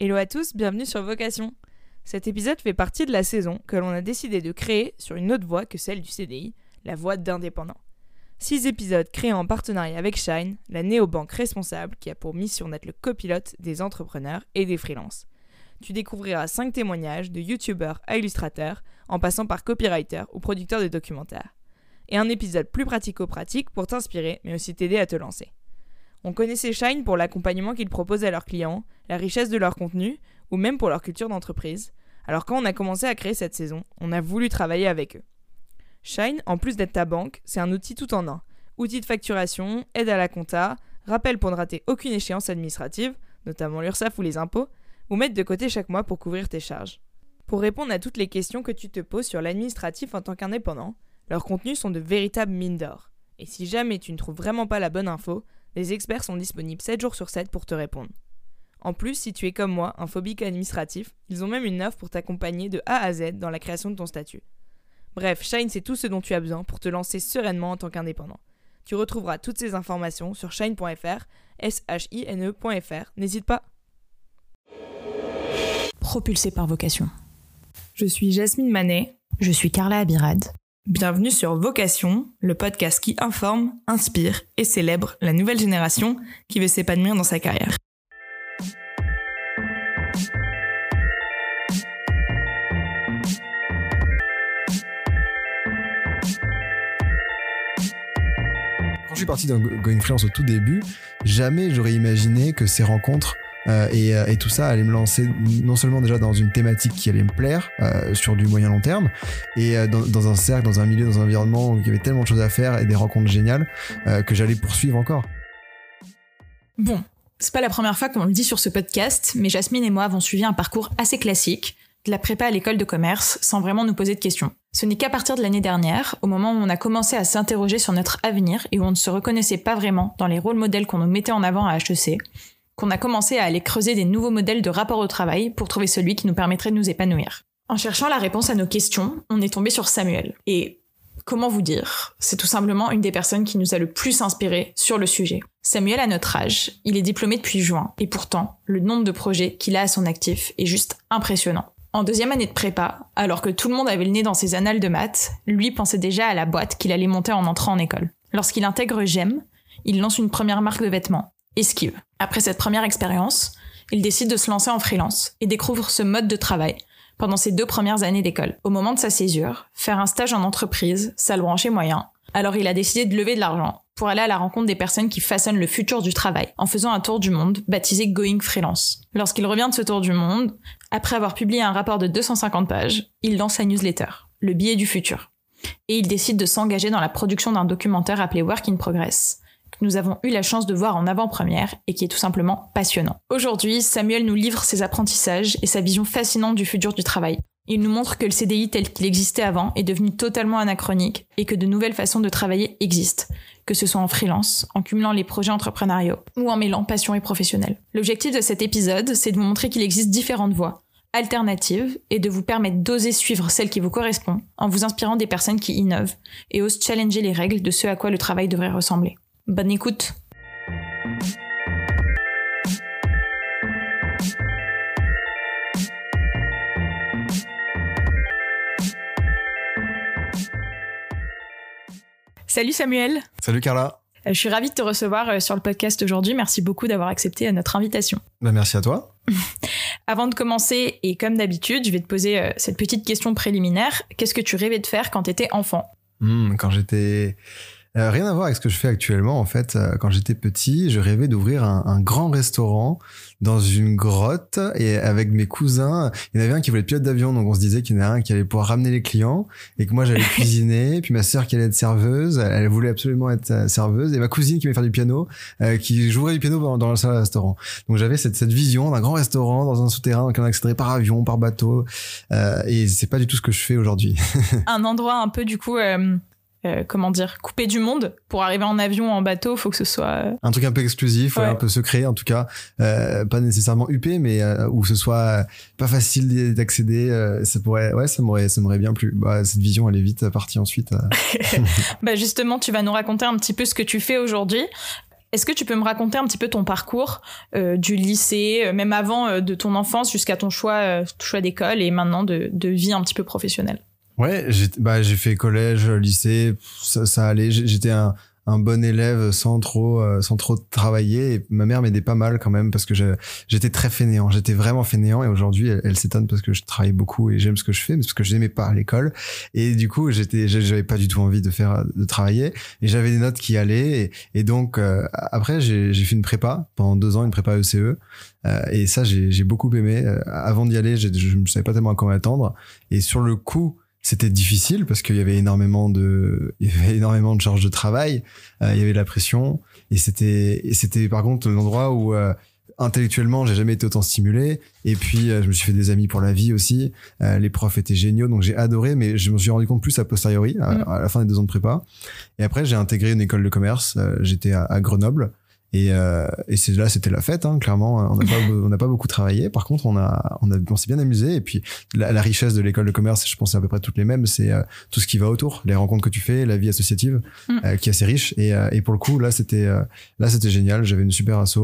Hello à tous, bienvenue sur Vocation. Cet épisode fait partie de la saison que l'on a décidé de créer sur une autre voie que celle du CDI, la voie d'indépendant. Six épisodes créés en partenariat avec Shine, la néobanque responsable qui a pour mission d'être le copilote des entrepreneurs et des freelances. Tu découvriras cinq témoignages de youtubeurs à illustrateurs, en passant par copywriters ou producteurs de documentaires. Et un épisode plus pratico-pratique pour t'inspirer, mais aussi t'aider à te lancer. On connaissait Shine pour l'accompagnement qu'ils proposent à leurs clients, la richesse de leur contenu, ou même pour leur culture d'entreprise. Alors quand on a commencé à créer cette saison, on a voulu travailler avec eux. Shine, en plus d'être ta banque, c'est un outil tout en un. Outil de facturation, aide à la compta, rappel pour ne rater aucune échéance administrative, notamment l'URSSAF ou les impôts, ou mettre de côté chaque mois pour couvrir tes charges. Pour répondre à toutes les questions que tu te poses sur l'administratif en tant qu'indépendant, leurs contenus sont de véritables mines d'or. Et si jamais tu ne trouves vraiment pas la bonne info, les experts sont disponibles 7 jours sur 7 pour te répondre. En plus, si tu es comme moi, un phobique administratif, ils ont même une offre pour t'accompagner de A à Z dans la création de ton statut. Bref, Shine, c'est tout ce dont tu as besoin pour te lancer sereinement en tant qu'indépendant. Tu retrouveras toutes ces informations sur shine.fr, s-h-i-n-e.fr. N'hésite pas. Propulsé par vocation. Je suis Jasmine Manet. Je suis Carla Abirad. Bienvenue sur Vocation, le podcast qui informe, inspire et célèbre la nouvelle génération qui veut s'épanouir dans sa carrière. Quand je suis parti dans Going Freelance au tout début, jamais j'aurais imaginé que ces rencontres euh, et, euh, et, tout ça allait me lancer non seulement déjà dans une thématique qui allait me plaire euh, sur du moyen long terme et dans, dans, un cercle, dans un milieu, dans un environnement où il y avait tellement de choses à faire et des rencontres géniales que j'allais poursuivre encore. Bon, c'est pas la première fois qu'on le dit sur ce podcast, mais Jasmine et moi avons suivi un parcours assez classique, de la prépa à l'école de commerce, sans vraiment nous poser de questions. Ce n'est qu'à partir de l'année dernière, au moment où on a commencé à s'interroger sur notre avenir et où on ne se reconnaissait pas vraiment dans les rôles modèles qu'on nous mettait en avant à HEC, qu'on a commencé à aller creuser des nouveaux modèles de rapport au travail pour trouver celui qui nous permettrait de nous épanouir. En cherchant la réponse à nos questions, on est tombé sur Samuel. Et comment vous dire? C'est tout simplement une des personnes qui nous a le plus inspiré sur le sujet. Samuel a notre âge, il est diplômé depuis juin, et pourtant, le nombre de projets qu'il a à son actif est juste impressionnant. En deuxième année de prépa, alors que tout le monde avait le nez dans ses annales de maths, lui pensait déjà à la boîte qu'il allait monter en entrant en école. Lorsqu'il intègre GEM, il lance une première marque de vêtements, Esquive. Après cette première expérience, il décide de se lancer en freelance et découvre ce mode de travail pendant ses deux premières années d'école. Au moment de sa césure, faire un stage en entreprise, ça le branchait moyen. Alors il a décidé de lever de l'argent pour aller à la rencontre des personnes qui façonnent le futur du travail en faisant un tour du monde baptisé Going Freelance. Lorsqu'il revient de ce tour du monde, après avoir publié un rapport de 250 pages, il lance sa newsletter, Le billet du futur. Et il décide de s'engager dans la production d'un documentaire appelé Work in Progress, nous avons eu la chance de voir en avant-première et qui est tout simplement passionnant. Aujourd'hui, Samuel nous livre ses apprentissages et sa vision fascinante du futur du travail. Il nous montre que le CDI tel qu'il existait avant est devenu totalement anachronique et que de nouvelles façons de travailler existent, que ce soit en freelance, en cumulant les projets entrepreneuriaux ou en mêlant passion et professionnel. L'objectif de cet épisode, c'est de vous montrer qu'il existe différentes voies, alternatives, et de vous permettre d'oser suivre celle qui vous correspond en vous inspirant des personnes qui innovent et osent challenger les règles de ce à quoi le travail devrait ressembler. Bonne écoute. Salut Samuel. Salut Carla. Je suis ravie de te recevoir sur le podcast aujourd'hui. Merci beaucoup d'avoir accepté notre invitation. Bah, merci à toi. Avant de commencer, et comme d'habitude, je vais te poser cette petite question préliminaire. Qu'est-ce que tu rêvais de faire quand tu étais enfant? Mmh, Quand j'étais euh, rien à voir avec ce que je fais actuellement. En fait, euh, quand j'étais petit, je rêvais d'ouvrir un, un, grand restaurant dans une grotte et avec mes cousins. Il y en avait un qui voulait être pilote d'avion, donc on se disait qu'il y en a un qui allait pouvoir ramener les clients et que moi j'allais cuisiner. Puis ma sœur qui allait être serveuse, elle voulait absolument être euh, serveuse et ma cousine qui voulait faire du piano, euh, qui jouerait du piano dans, dans le salle restaurant. Donc j'avais cette, cette vision d'un grand restaurant dans un souterrain, donc on accéderait par avion, par bateau. Et c'est pas du tout ce que je fais aujourd'hui. un endroit un peu du coup. Euh comment dire, coupé du monde. Pour arriver en avion, en bateau, faut que ce soit euh, un truc un peu exclusif, ouais. un peu secret en tout cas, euh, pas nécessairement huppé, mais euh, où ce soit pas facile d'accéder. Ça pourrait, ouais, ça m'aurait, ça m'aurait bien plu. Bah, cette vision, elle est vite partie ensuite. bah justement, tu vas nous raconter un petit peu ce que tu fais aujourd'hui. Est-ce que tu peux me raconter un petit peu ton parcours euh, du lycée, euh, même avant euh, de ton enfance jusqu'à ton choix, choix d'école et maintenant de, de, vie un petit peu professionnelle? Ouais, j'ai bah, fait collège, lycée, ça, ça allait. J'étais un, un bon élève sans trop euh, sans trop travailler et ma mère m'aidait pas mal quand même parce que j'étais très fainéant. J'étais vraiment fainéant et aujourd'hui elle, s'étonne parce que je travaille beaucoup et j'aime ce que je fais mais parce que je n'aimais pas l'école. Et du coup j'étais j'avais pas du tout envie de faire de travailler et j'avais des notes qui allaient et, donc euh, après j'ai fait une prépa pendant deux ans une prépa ECE euh, et ça j'ai beaucoup aimé. Avant d'y aller je ne savais pas tellement à quoi m'attendre. Et sur le coup c'était difficile parce qu'il y avait énormément de il y avait énormément de charges de travail euh, il y avait de la pression. Et c'était c'était par contre l'endroit où euh, intellectuellement j'ai jamais été autant stimulé. Et puis euh, je me suis fait des amis pour la vie aussi. Les profs étaient géniaux donc j'ai adoré mais je me suis rendu compte plus a posteriori à, mm. la fin des deux ans de prépa. Et après j'ai intégré une école de commerce j'étais à, Grenoble et, euh, et c'est là, c'était la fête, hein, clairement. On n'a pas, on pas beaucoup travaillé. Par contre, on a, on a, on s'est bien amusé. Et puis, la, la richesse de l'école de commerce, je pense, c'est à peu près toutes les mêmes. C'est euh, tout ce qui va autour, les rencontres que tu fais, la vie associative, mm. euh, qui est assez riche. Et, euh, et pour le coup, là, c'était, là, c'était génial. J'avais une super asso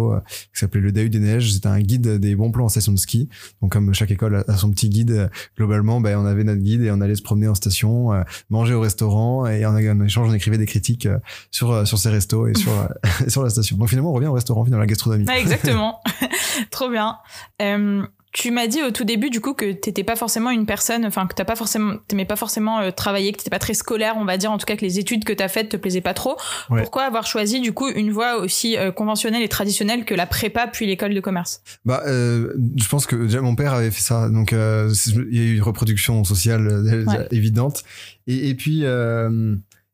qui s'appelait le Dahu des Neiges. C'était un guide des bons plans en station de ski. Donc, comme chaque école a son petit guide, globalement, ben, on avait notre guide et on allait se promener en station, manger au restaurant et en, en échange, on écrivait des critiques sur sur ces restos et sur sur la station. Donc finalement, on revient au restaurant, dans la gastronomie. exactement. Trop bien. Euh, tu m'as dit au tout début du coup que t'étais pas forcément une personne, enfin que t'as pas forcément, t'aimais pas forcément euh, travailler, que t'étais pas très scolaire, on va dire, en tout cas que les études que t'as faites te plaisaient pas trop. Pourquoi avoir choisi du coup une voie aussi euh, conventionnelle et traditionnelle que la prépa puis l'école de commerce? Bah, je pense que déjà mon père avait fait ça, donc il y a eu une reproduction sociale évidente. Et, et puis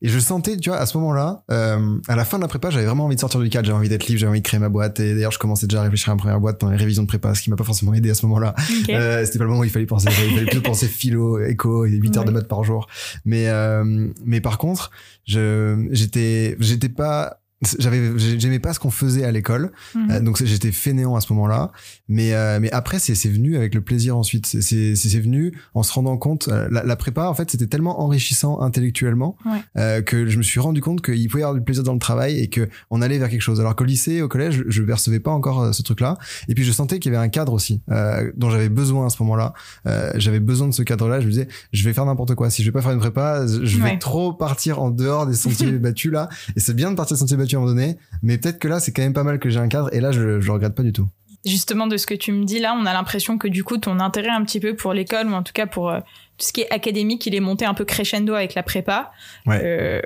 et je sentais, tu vois, à ce moment-là, euh, à la fin de la prépa, j'avais vraiment envie de sortir du cadre, j'avais envie d'être libre, j'avais envie de créer ma boîte. Et d'ailleurs, je commençais déjà à réfléchir à ma première boîte pendant les révisions de prépa, ce qui m'a pas forcément aidé à ce moment-là. Euh, c'était pas le moment où il fallait penser, il fallait plutôt penser philo, éco, et 8 heures de maths par jour. Mais, euh, mais par contre, je, j'étais, j'étais pas j'avais j'aimais pas ce qu'on faisait à l'école. Mhm. euh, donc j'étais fainéant à ce moment-là. Mais euh, mais après c'est c'est venu avec le plaisir ensuite. C'est c'est c'est venu en se rendant compte euh, la, la, prépa en fait c'était tellement enrichissant intellectuellement que je me suis rendu compte qu'il pouvait y avoir du plaisir dans le travail et que on allait vers quelque chose. Alors qu'au lycée au collège je, je percevais pas encore ce truc là et puis je sentais qu'il y avait un cadre aussi dont j'avais besoin à ce moment-là. J'avais besoin de ce cadre là je me disais je vais faire n'importe quoi. Si je vais pas faire une prépa je vais trop partir en dehors des sentiers battus là. Et c'est bien de partir des sentiers battus à un moment donné, mais peut-être que là, c'est quand même pas mal que j'ai un cadre, et là, je, je regrette pas du tout. Justement, de ce que tu me dis là, on a l'impression que du coup, ton intérêt un petit peu pour l'école, ou en tout cas pour euh, tout ce qui est académique, il est monté un peu crescendo avec la prépa. Euh,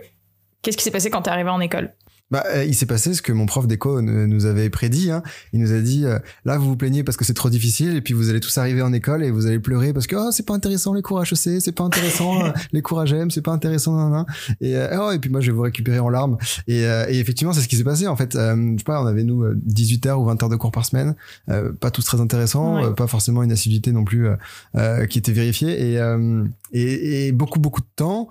qu'est-ce qui s'est passé quand tu es arrivé en école? Bah, euh, il s'est passé ce que mon prof d'éco nous avait prédit. Hein. Il nous a dit euh, là vous vous plaignez parce que c'est trop difficile et puis vous allez tous arriver en école et vous allez pleurer parce que oh, c'est pas intéressant les cours HEC, c'est pas intéressant euh, les cours AGM, c'est pas intéressant nan, et oh, et puis moi je vais vous récupérer en larmes et, et effectivement c'est ce qui s'est passé en fait. je sais pas, on avait nous 18 heures ou 20 heures de cours par semaine, pas tous très intéressants, pas forcément une assiduité non plus qui était vérifiée et, et, et beaucoup beaucoup de temps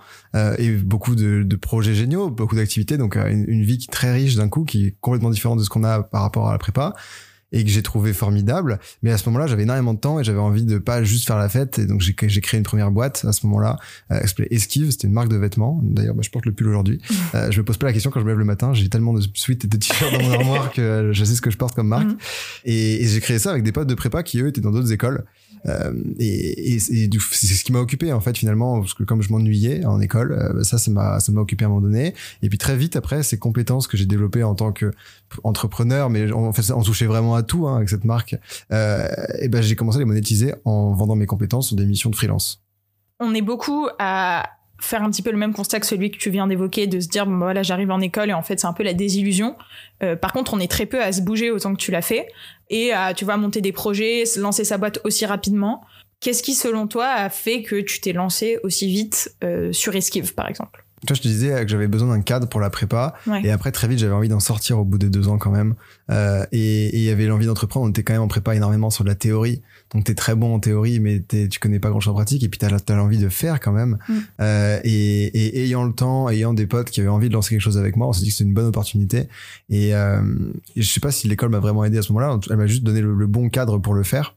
et beaucoup de, de projets géniaux, beaucoup d'activités donc une, une vie très riche d'un coup, qui est complètement différent de ce qu'on a par rapport à la prépa et que j'ai trouvé formidable. Mais à ce moment-là, j'avais énormément de temps et j'avais envie de pas juste faire la fête. Et donc, j'ai créé une première boîte à ce moment-là, euh, Esquive. C'était une marque de vêtements. D'ailleurs, bah, je porte le pull aujourd'hui. Euh, je me pose pas la question quand je me lève le matin. J'ai tellement de suites et de t-shirts dans mon armoire que je sais ce que je porte comme marque. Mm. Et, et j'ai créé ça avec des potes de prépa qui, eux, étaient dans d'autres écoles. Euh, et, c'est ce qui m'a occupé en fait finalement parce que comme je m'ennuyais en école, euh, ça ça m'a ça m'a occupé à un moment donné. Et puis très vite après ces compétences que j'ai développées en tant que entrepreneur, mais en fait on touchait vraiment à tout hein, avec cette marque. Euh, et ben j'ai commencé à les monétiser en vendant mes compétences sur des missions de freelance. On est beaucoup à faire un petit peu le même constat que celui que tu viens d'évoquer, de se dire bon bah, voilà j'arrive en école et en fait c'est un peu la désillusion. Par contre on est très peu à se bouger autant que tu l'as fait et à tu vois monter des projets, lancer sa boîte aussi rapidement. Qu'est-ce qui selon toi a fait que tu t'es lancé aussi vite euh, sur Esquive par exemple? Toi, je te disais que j'avais besoin d'un cadre pour la prépa. Et après, très vite, j'avais envie d'en sortir au bout des deux ans quand même. Euh, et il y avait l'envie d'entreprendre. On était quand même en prépa énormément sur de la théorie. Donc, t'es très bon en théorie, mais tu connais pas grand-chose en pratique. Et puis, t'as as, l'envie de faire quand même. Mm. Euh, et, et, ayant le temps, ayant des potes qui avaient envie de lancer quelque chose avec moi, on s'est dit que c'était une bonne opportunité. Et, euh, je sais pas si l'école m'a vraiment aidé à ce moment-là. Elle m'a juste donné le, le bon cadre pour le faire.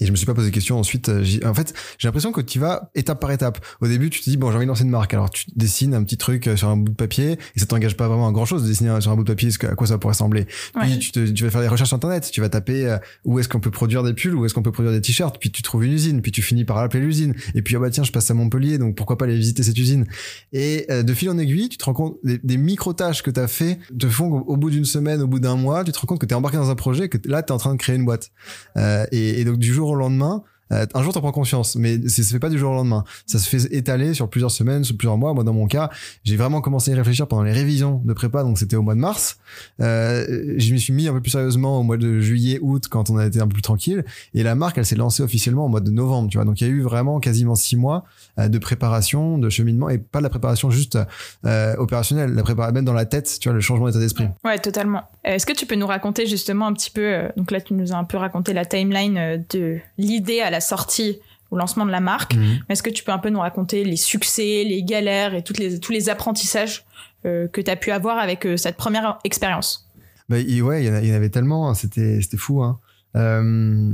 Et je me suis pas posé de questions ensuite. euh, En fait, j'ai l'impression que tu vas étape par étape. Au début, tu te dis bon, j'ai envie de lancer une marque. Alors tu dessines un petit truc euh, sur un bout de papier et ça t'engage pas vraiment à grand chose de dessiner sur un bout de papier à quoi ça pourrait ressembler. Puis tu, te, tu vas faire des recherches internet. Tu vas taper euh, où est-ce qu'on peut produire des pulls, où est-ce qu'on peut produire des t-shirts. Puis tu trouves une usine. Puis tu finis par appeler l'usine. Et puis ah bah tiens, je passe à Montpellier, donc pourquoi pas aller visiter cette usine? Et euh, de fil en aiguille, tu te rends compte des, des micro tâches que t'as fait te font au bout d'une semaine, au bout d'un mois, tu te rends compte que t'es embarqué dans un projet, que là t'es en train de créer une boîte. Euh, et, et donc du jour au lendemain. Euh, un jour, t'en prends conscience, mais ça se fait pas du jour au lendemain. Ça se fait étaler sur plusieurs semaines, sur plusieurs mois. Moi, dans mon cas, j'ai vraiment commencé à y réfléchir pendant les révisions de prépa, donc c'était au mois de mars. Euh, je m'y suis mis un peu plus sérieusement au mois de juillet, août, quand on a été un peu plus tranquille. Et la marque, elle s'est lancée officiellement au mois de novembre, tu vois. Donc il y a eu vraiment quasiment six mois euh, de préparation, de cheminement, et pas de la préparation juste euh, opérationnelle, la préparation même dans la tête, tu vois, le changement d'état d'esprit. Ouais, totalement. Est-ce que tu peux nous raconter justement un petit peu, euh, donc là tu nous as un peu raconté la timeline de l'idée à la sortie, au lancement de la marque, mais est-ce que tu peux un peu nous raconter les succès, les galères et toutes les, tous les apprentissages euh, que tu as pu avoir avec euh, cette première expérience? Bah, il- ouais, il y, en y avait tellement, hein, c'était fou. Hein. Euh,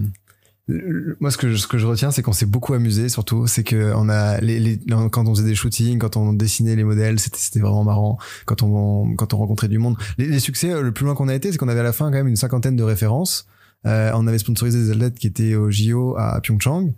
moi, ce que je, ce que je retiens, c'est qu'on s'est beaucoup amusé. Surtout, c'est que on a les, les- quand on faisait des shootings, quand on dessinait les modèles, c'était vraiment marrant. Quand on quand on rencontrait du monde, les, les succès, le plus loin qu'on a été, c'est qu'on avait à la fin quand même une cinquantaine de références. Euh, on avait sponsorisé des athlètes qui étaient au JO à Pyeongchang.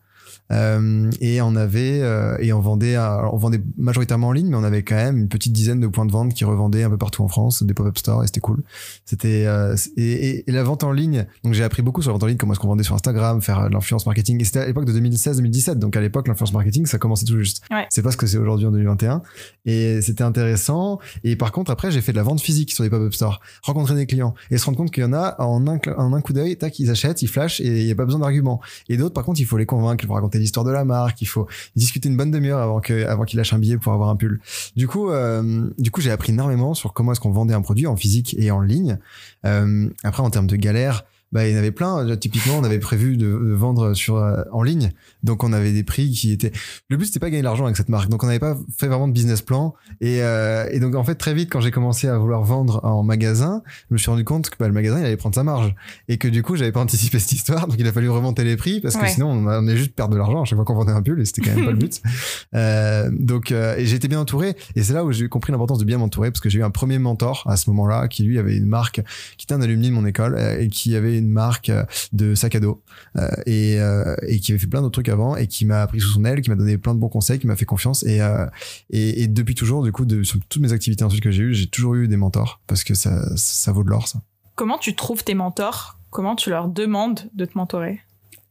Euh, et on avait euh, et on vendait à- on vendait majoritairement en ligne mais on avait quand même une petite dizaine de points de vente qui revendaient un peu partout en France des pop-up stores et c'était cool. C'était euh, et, et- et la vente en ligne donc j'ai appris beaucoup sur la vente en ligne comment est-ce qu'on vendait sur Instagram faire de l'influence marketing et c'était à l'époque de 2016-2017 donc à l'époque l'influence marketing ça commençait tout juste. Ouais. c'est pas ce que c'est aujourd'hui en 2021 et c'était intéressant et par contre après j'ai fait de la vente physique sur des pop-up stores rencontrer des clients et se rendre compte qu'il y en a en un, en un coup d'œil tac ils achètent ils flashent et il y a pas besoin d'arguments. Et d'autres par contre il faut les convaincre l'histoire de la marque il faut discuter une bonne demi-heure avant que avant qu'ils lâchent un billet pour avoir un pull. Du coup euh, du coup j'ai appris énormément sur comment est-ce qu'on vendait un produit en physique et en ligne. Euh, après en termes de galères bah, il y en avait plein. Typiquement, on avait prévu de, de vendre sur euh, en ligne, donc on avait des prix qui étaient. Le but c'était pas gagner de l'argent avec cette marque, donc on n'avait pas fait vraiment de business plan. Et, euh, et donc en fait très vite, quand j'ai commencé à vouloir vendre en magasin, je me suis rendu compte que bah, le magasin il allait prendre sa marge et que du coup j'avais pas anticipé cette histoire, donc il a fallu remonter les prix parce que Ouais. sinon on allait juste perdre de l'argent à chaque fois qu'on vendait un pull et c'était quand même pas le but. Euh, donc et j'étais bien entouré et c'est là où j'ai compris l'importance de bien m'entourer parce que j'ai eu un premier mentor à ce moment-là qui lui avait une marque qui était un alumni de mon école et qui avait une marque euh, de sac à dos. Euh, et, euh, et qui avait fait plein d'autres trucs avant et qui m'a pris sous son aile, qui m'a donné plein de bons conseils, qui m'a fait confiance. Et, et, et depuis toujours du coup de, sur toutes mes activités ensuite que j'ai eues, j'ai toujours eu des mentors parce que ça, ça vaut de l'or ça. Comment tu trouves tes mentors? Comment tu leur demandes de te mentorer?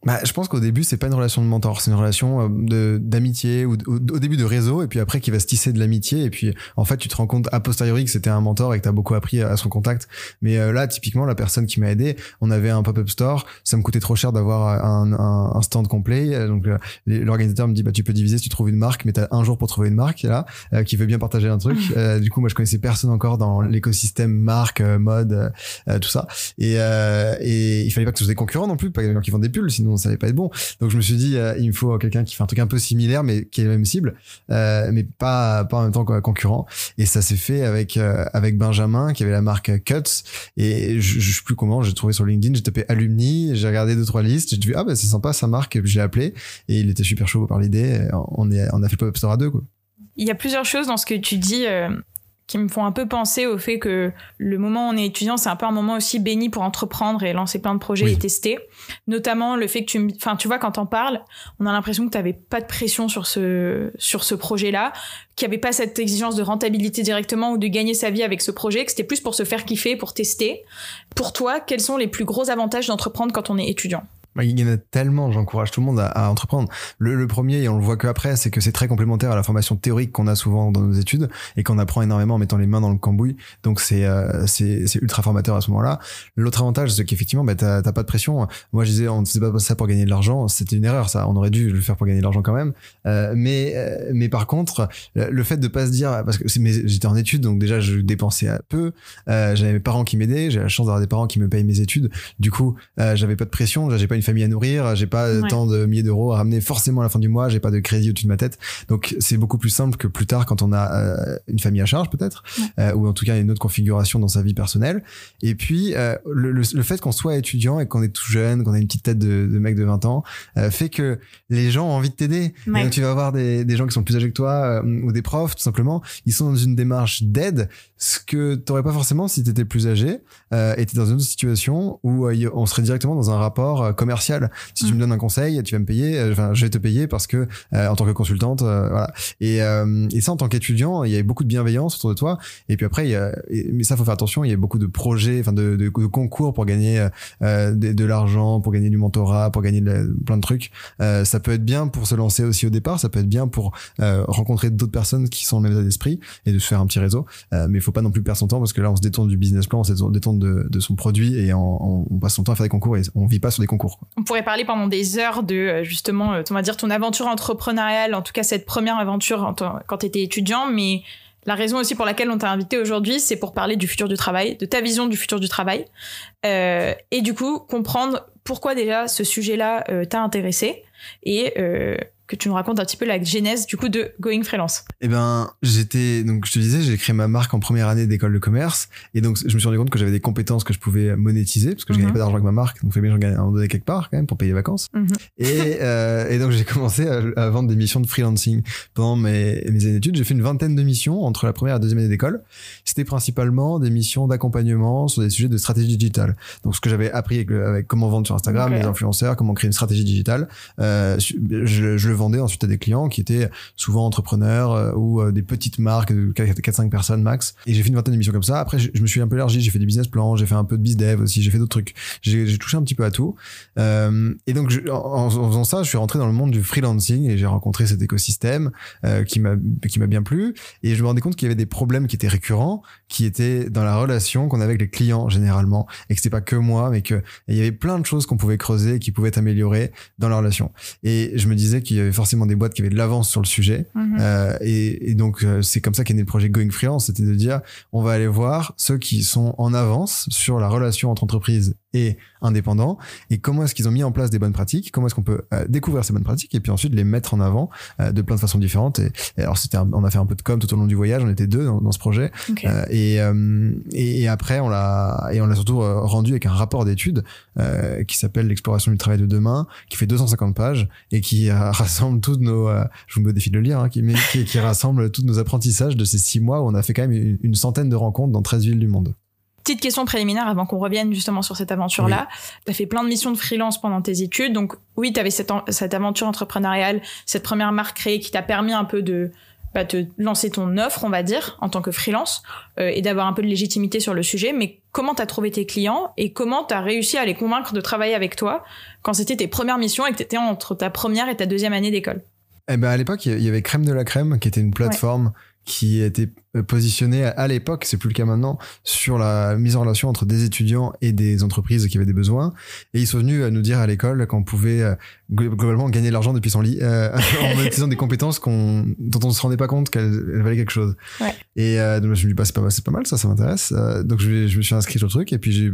Bah, je pense qu'au début, c'est pas une relation de mentor, c'est une relation euh, de d'amitié ou au, début de réseau, et puis après qui va se tisser de l'amitié, et puis en fait, tu te rends compte a posteriori que c'était un mentor et que t'as beaucoup appris à, à son contact. Mais euh, là, typiquement, la personne qui m'a aidé, on avait un pop-up store, ça me coûtait trop cher d'avoir un, un, un stand complet, euh, donc euh, l'organisateur me dit bah tu peux diviser si tu trouves une marque, mais t'as un jour pour trouver une marque là euh, qui veut bien partager un truc. Du coup, moi, je connaissais personne encore dans l'écosystème marque, mode, tout ça, et, et il fallait pas que ce soit des concurrents non plus, pas des gens qui vendent des pulls, sinon ça pas être bon. Donc je me suis dit, euh, il me faut quelqu'un qui fait un truc un peu similaire, mais qui est la même cible, euh, mais pas pas en même temps concurrent. Et ça s'est fait avec euh, avec Benjamin, qui avait la marque Cuts. Et je, je sais plus comment, j'ai trouvé sur LinkedIn, j'ai tapé alumni, j'ai regardé deux trois listes, j'ai vu ah bah c'est sympa sa marque, j'ai appelé et il était super chaud par l'idée. On on a fait le pop-up store à deux quoi. Il y a plusieurs choses dans ce que tu dis qui me font un peu penser au fait que le moment où on est étudiant, c'est un peu un moment aussi béni pour entreprendre et lancer plein de projets Oui. et tester. Notamment le fait que tu me... Enfin, tu vois, quand on parle, on a l'impression que tu n'avais pas de pression sur ce, sur ce projet-là, qu'il n'y avait pas cette exigence de rentabilité directement ou de gagner sa vie avec ce projet, que c'était plus pour se faire kiffer, pour tester. Pour toi, quels sont les plus gros avantages d'entreprendre quand on est étudiant? Il y en a tellement, j'encourage tout le monde à, à entreprendre. Le, le premier, et on le voit que après, c'est que c'est très complémentaire à la formation théorique qu'on a souvent dans nos études et qu'on apprend énormément en mettant les mains dans le cambouis. Donc c'est euh, c'est ultra formateur à ce moment-là. L'autre avantage, c'est qu'effectivement, bah, t'as pas de pression. Moi, je disais, on ne faisait pas ça pour gagner de l'argent. C'était une erreur, ça. On aurait dû le faire pour gagner de l'argent quand même. Euh, mais euh, mais par contre, le fait de pas se dire, parce que j'étais en études, donc déjà je dépensais un peu. Euh, j'avais mes parents qui m'aidaient. J'ai la chance d'avoir des parents qui me payent mes études. Du coup, euh, j'avais pas de pression. J'ai pas famille à nourrir, j'ai pas Ouais. tant de milliers d'euros à ramener forcément à la fin du mois, j'ai pas de crédit au-dessus de ma tête. Donc c'est beaucoup plus simple que plus tard quand on a euh, une famille à charge peut-être, euh, ou en tout cas une autre configuration dans sa vie personnelle. Et puis euh, le, le, le fait qu'on soit étudiant et qu'on est tout jeune, qu'on a une petite tête de, de mec de 20 ans, euh, fait que les gens ont envie de t'aider. Ouais. Tu vas voir des, des gens qui sont plus âgés que toi euh, ou des profs tout simplement, ils sont dans une démarche d'aide, ce que t'aurais pas forcément si t'étais plus âgé euh, et t'es dans une autre situation où euh, on serait directement dans un rapport euh, commercial. Si tu Mm. me donnes un conseil, tu vas me payer, euh, enfin je vais te payer parce que euh, en tant que consultante, euh, voilà. Et, et ça en tant qu'étudiant, il y avait beaucoup de bienveillance autour de toi. Et puis après, il y a, et- mais ça faut faire attention, il y a beaucoup de projets, enfin de, de, de concours pour gagner de, de l'argent, pour gagner du mentorat, pour gagner de- plein de trucs. Euh, ça peut être bien pour se lancer aussi au départ, ça peut être bien pour euh, rencontrer d'autres personnes qui sont dans le même état d'esprit et de se faire un petit réseau. Euh, mais il faut pas non plus perdre son temps parce que là, on se détourne du business plan, on se détourne de, de son produit et on, on, on passe son temps à faire des concours et on vit pas sur des concours. On pourrait parler pendant des heures de euh, justement, euh, on va dire ton aventure entrepreneuriale, en tout cas cette première aventure quand tu étais étudiant, mais la raison aussi pour laquelle on t'a invité aujourd'hui, c'est pour parler du futur du travail, de ta vision du futur du travail, Euh, et du coup comprendre pourquoi déjà ce sujet-là t'a intéressé et que tu nous racontes un petit peu la genèse du coup de Going Freelance. Eh ben, j'étais donc je te disais, j'ai créé ma marque en première année d'école de commerce et donc je me suis rendu compte que j'avais des compétences que je pouvais monétiser parce que je Mhm. gagnais pas d'argent avec ma marque, donc fallait bien j'en gagne à un moment donné quelque part quand même pour payer les vacances. Mhm. Et, euh, et donc j'ai commencé à, à vendre des missions de freelancing pendant mes, mes années d'études. J'ai fait une vingtaine de missions entre la première et la deuxième année d'école. C'était principalement des missions d'accompagnement sur des sujets de stratégie digitale. Donc ce que j'avais appris avec, comment vendre sur Instagram, les influenceurs, comment créer une stratégie digitale, euh, je, je le ensuite à des clients qui étaient souvent entrepreneurs euh, ou euh, des petites marques de 4-5 personnes max. Et j'ai fait une vingtaine d'émissions comme ça. Après, je, me suis un peu élargi. J'ai fait des business plans, j'ai fait un peu de bizdev aussi, j'ai fait d'autres trucs. J'ai touché un petit peu à tout. Euh, et donc, en, faisant ça, je suis rentré dans le monde du freelancing et j'ai rencontré cet écosystème euh, qui m'a bien plu. Et je me rendais compte qu'il y avait des problèmes qui étaient récurrents, qui étaient dans la relation qu'on avait avec les clients généralement, et que c'était pas que moi, mais que il y avait plein de choses qu'on pouvait creuser, qui pouvaient être améliorées dans la relation. Et je me disais qu'il y avait forcément des boîtes qui avaient de l'avance sur le sujet. Mhm. Euh, et, et donc, euh, c'est comme ça qu'est né le projet Going Freelance. C'était de dire, on va aller voir ceux qui sont en avance sur la relation entre entreprise et indépendants et comment est-ce qu'ils ont mis en place des bonnes pratiques, comment est-ce qu'on peut euh, découvrir ces bonnes pratiques et puis ensuite les mettre en avant euh, de plein de façons différentes? Et, et alors, c'était on a fait un peu de com tout au long du voyage. On était deux dans, dans ce projet. Ok. Euh, et, euh, et, et après, on l'a et on l'a surtout euh, rendu avec un rapport d'études euh, qui s'appelle l'exploration du travail de demain, qui fait 250 pages et qui rassemble toutes nos. euh, je vous mets au défi de le lire, hein, qui, mais qui, qui rassemble tous nos apprentissages de ces six mois où on a fait quand même une, une centaine de rencontres dans 13 villes du monde. Petite question préliminaire avant qu'on revienne justement sur cette aventure-là. Tu as fait plein de missions de freelance pendant tes études. Donc oui, tu avais cette, en- cette aventure entrepreneuriale, cette première marque créée qui t'a permis un peu de bah, te lancer ton offre, on va dire, en tant que freelance, euh, et d'avoir un peu de légitimité sur le sujet. Mais comment tu as trouvé tes clients et comment tu as réussi à les convaincre de travailler avec toi quand c'était tes premières missions et que tu étais entre ta première et ta deuxième année d'école? Eh ben à l'époque, il y avait Crème de la Crème, qui était une plateforme qui était euh, positionnée à- l'époque, c'est plus le cas maintenant, sur la mise en relation entre des étudiants et des entreprises qui avaient des besoins. Et ils sont venus à nous dire à l'école qu'on pouvait euh, glo- globalement gagner de l'argent depuis son lit euh, en monétisant des compétences qu'on, dont on ne se rendait pas compte qu'elles elles valaient quelque chose. Ouais. Et euh, donc je me suis dit, bah, c'est pas, mal- c'est pas mal, ça, ça m'intéresse. Euh, donc je, me suis inscrit sur le truc et puis j'ai,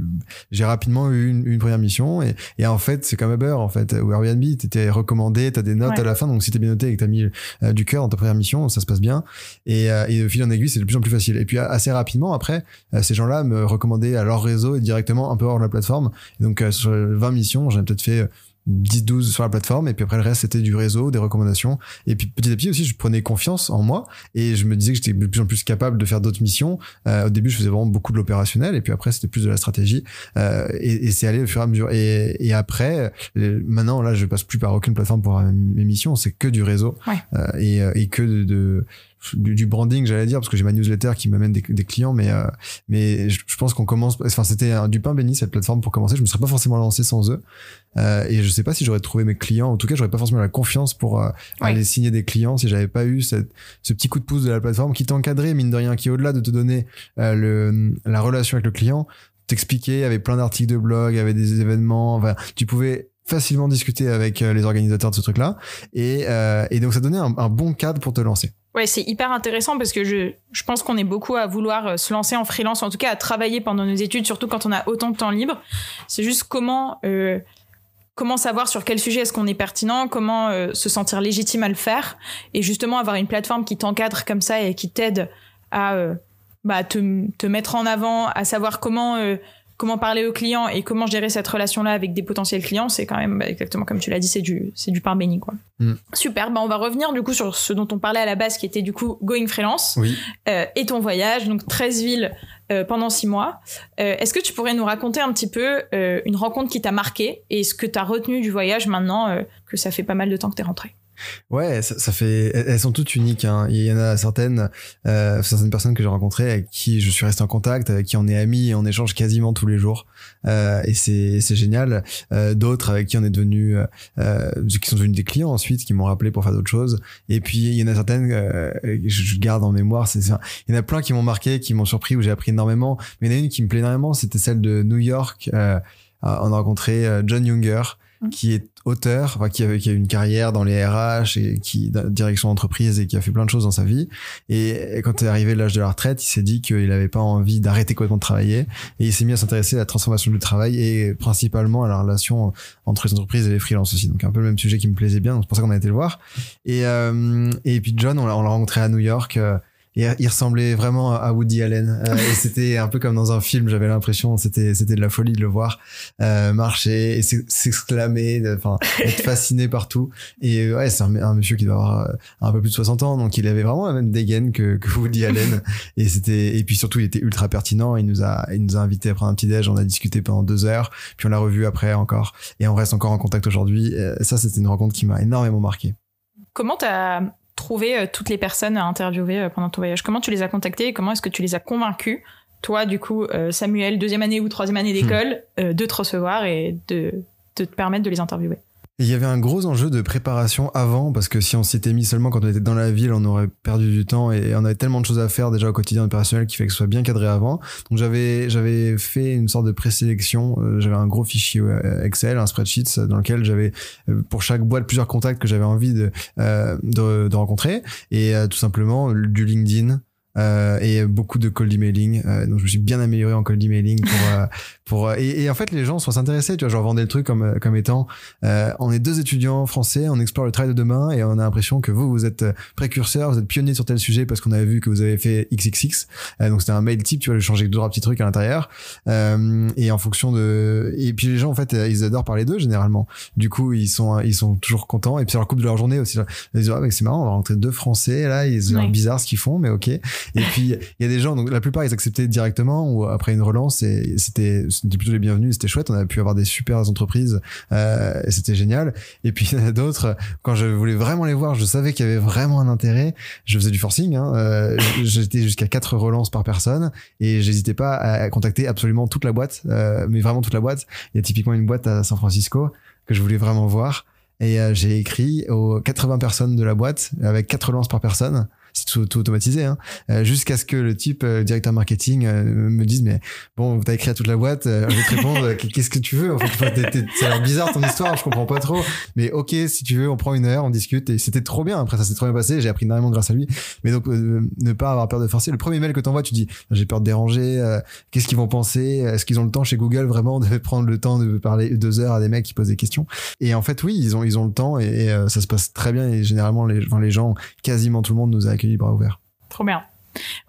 j'ai rapidement eu une, une première mission. Et, et en fait, c'est comme Uber, en fait, ou Airbnb, t'étais recommandé, t'as des notes Ouais. à la fin. Donc si t'es bien noté et que t'as mis euh, du cœur dans ta première mission, ça se passe bien. Et, euh, et de fil en aiguille, c'est de plus en plus facile. Et puis assez rapidement, après, euh, ces gens-là me recommandaient à leur réseau et directement un peu hors de la plateforme. Et donc euh, sur 20 missions, j'en ai peut-être fait euh, 10-12 sur la plateforme. Et puis après, le reste, c'était du réseau, des recommandations. Et puis petit à petit aussi, je prenais confiance en moi. Et je me disais que j'étais de plus en plus capable de faire d'autres missions. Euh, au début, je faisais vraiment beaucoup de l'opérationnel. Et puis après, c'était plus de la stratégie. Euh, et, et c'est allé au fur et à mesure. Et, et après, maintenant, là, je passe plus par aucune plateforme pour mes missions. C'est que du réseau. Ouais. Euh, et, et que de, de- du, du branding, j'allais dire, parce que j'ai ma newsletter qui m'amène des, des clients, mais euh, mais je, je pense qu'on commence. Enfin, c'était un- du pain béni cette plateforme pour commencer. Je me serais pas forcément lancé sans eux, euh, et je sais pas si j'aurais trouvé mes clients. En tout cas, j'aurais pas forcément la confiance pour euh, Ouais. aller signer des clients si j'avais pas eu cette, ce petit coup de pouce de la plateforme qui t'encadrait mine de rien, qui au-delà de te donner euh, le, la relation avec le client, t'expliquer avec plein d'articles de blog, avec des événements. Enfin, tu pouvais facilement discuter avec euh, les organisateurs de ce truc-là, et, euh, et donc ça donnait un, un bon cadre pour te lancer. C'est hyper intéressant parce que je, je pense qu'on est beaucoup à vouloir euh, se lancer en freelance, en tout cas à travailler pendant nos études, surtout quand on a autant de temps libre. C'est juste comment, euh, comment savoir sur quel sujet est-ce qu'on est pertinent, comment euh, se sentir légitime à le faire, et justement avoir une plateforme qui t'encadre comme ça et qui t'aide à bah, te, te, mettre en avant, à savoir comment comment parler aux clients et comment gérer cette relation-là avec des potentiels clients, c'est quand même bah, exactement comme tu l'as dit, c'est du c'est du pain béni quoi. Mm. Super, bah on va revenir du coup sur ce dont on parlait à la base, qui était du coup Going Freelance oui. euh, et ton voyage, donc 13 villes euh, pendant 6 mois. Euh, Est-ce que tu pourrais nous raconter un petit peu une rencontre qui t'a marqué et ce que tu as retenu du voyage maintenant que ça fait pas mal de temps que tu es rentré? Ouais, ça, ça, fait. Elles sont toutes uniques. Hein. Il y en a certaines, euh, certaines personnes que j'ai rencontrées avec qui je suis resté en contact, avec qui on est amis et on échange quasiment tous les jours. Euh, et c'est c'est génial. Euh, d'autres avec qui on est devenu, euh, qui sont devenus des clients ensuite, qui m'ont rappelé pour faire d'autres choses. Et puis il y en a certaines euh, que je garde en mémoire. C'est il y en a plein qui m'ont marqué, qui m'ont surpris, où j'ai appris énormément. Mais il y en a une qui me plaît énormément. C'était celle de New York. Euh, on a rencontré John Younger qui est auteur, enfin, qui, a, qui a une carrière dans les RH et qui direction d'entreprise et qui a fait plein de choses dans sa vie. Et quand il est arrivé l'âge de la retraite, il s'est dit qu'il n'avait pas envie d'arrêter complètement de travailler et il s'est mis à s'intéresser à la transformation du travail et principalement à la relation entre les entreprises et les freelances aussi. Donc un peu le même sujet qui me plaisait bien, c'est pour ça qu'on a été le voir. Et euh, et puis John, on l'a rencontré à New York. Euh, et il ressemblait vraiment à Woody Allen. Euh, et c'était un peu comme dans un film j'avais l'impression c'était c'était de la folie de le voir euh, marcher et s'exclamer enfin être fasciné partout. Et ouais c'est un, un, monsieur qui doit avoir euh, un peu plus de 60 ans donc il avait vraiment la même dégaine que, que Woody Allen. Et c'était et puis surtout il était ultra pertinent. Il nous a il nous a invité prendre un petit déj on a discuté pendant deux heures puis on l'a revu après encore. Et on reste encore en contact aujourd'hui. Ça c'était une rencontre qui m'a énormément marqué. Comment t'as trouver euh, toutes les personnes à interviewer euh, pendant ton voyage? Comment tu les as contactées et comment est-ce que tu les as convaincus, toi, du coup, euh, Samuel, deuxième année ou troisième année d'école, hmm. de te recevoir et de, de te permettre de les interviewer? Il y avait un gros enjeu de préparation avant, parce que si on s'était mis seulement quand on était dans la ville, on aurait perdu du temps et on avait tellement de choses à faire déjà au quotidien opérationnel qui fait que ce soit bien cadré avant. Donc j'avais j'avais fait une sorte de présélection. j'avais un gros fichier Excel, un spreadsheet dans lequel j'avais pour chaque boîte plusieurs contacts que j'avais envie de, de, de rencontrer et tout simplement du LinkedIn, euh, et beaucoup de cold emailing. Euh, donc je me suis bien amélioré en cold emailing pour euh, pour et, et, en fait les gens sont intéressés. Tu vois, genre vendais le truc comme comme étant on est deux étudiants français, on explore le travail de demain et on a l'impression que vous vous êtes précurseur, vous êtes pionnier sur tel sujet parce qu'on avait vu que vous avez fait XXX. donc c'était un mail type, tu vois, je changeais deux trois petits trucs à l'intérieur et en fonction de et puis les gens en fait ils adorent parler d'eux généralement. Du coup ils sont ils sont toujours contents et puis ça leur coupe de leur journée aussi. Ils disent ah, c'est marrant, on va rentrer deux français là, ils ouais. bizarre ce qu'ils font, mais ok. Et puis, il y a des gens, donc la plupart, ils acceptaient directement ou après une relance et c'était, c'était plutôt les bienvenus, c'était chouette. On a pu avoir des super entreprises euh, et c'était génial. Et puis, il y en a d'autres, quand je voulais vraiment les voir, je savais qu'il y avait vraiment un intérêt. Je faisais du forcing, hein, euh, j'étais jusqu'à quatre relances par personne et j'hésitais pas à contacter absolument toute la boîte, euh, mais vraiment toute la boîte. Il y a typiquement une boîte à San Francisco que je voulais vraiment voir. Et euh, j'ai écrit aux 80 personnes de la boîte avec quatre relances par personne c'est tout, automatisé, hein, euh, jusqu'à ce que le type euh, directeur marketing euh, me dise mais bon, t'as écrit à toute la boîte, je vais te répondre, qu'est-ce que tu veux En fait, l'air bizarre ton histoire, je comprends pas trop, mais ok, si tu veux, on prend une heure, on discute et c'était trop bien. Après, ça s'est trop bien passé, j'ai appris énormément grâce à lui. Mais donc, ne pas avoir peur de forcer. Le premier mail que t'envoies, tu dis j'ai peur de déranger, qu'est-ce qu'ils vont penser? Est-ce qu'ils ont le temps chez Google vraiment de prendre le temps de parler deux heures à des mecs qui posent des questions? Et en fait, oui, ils ont ils ont le temps et, ça se passe très bien et généralement les, les gens, quasiment tout le monde nous a accueillis bras ouverts. Trop bien.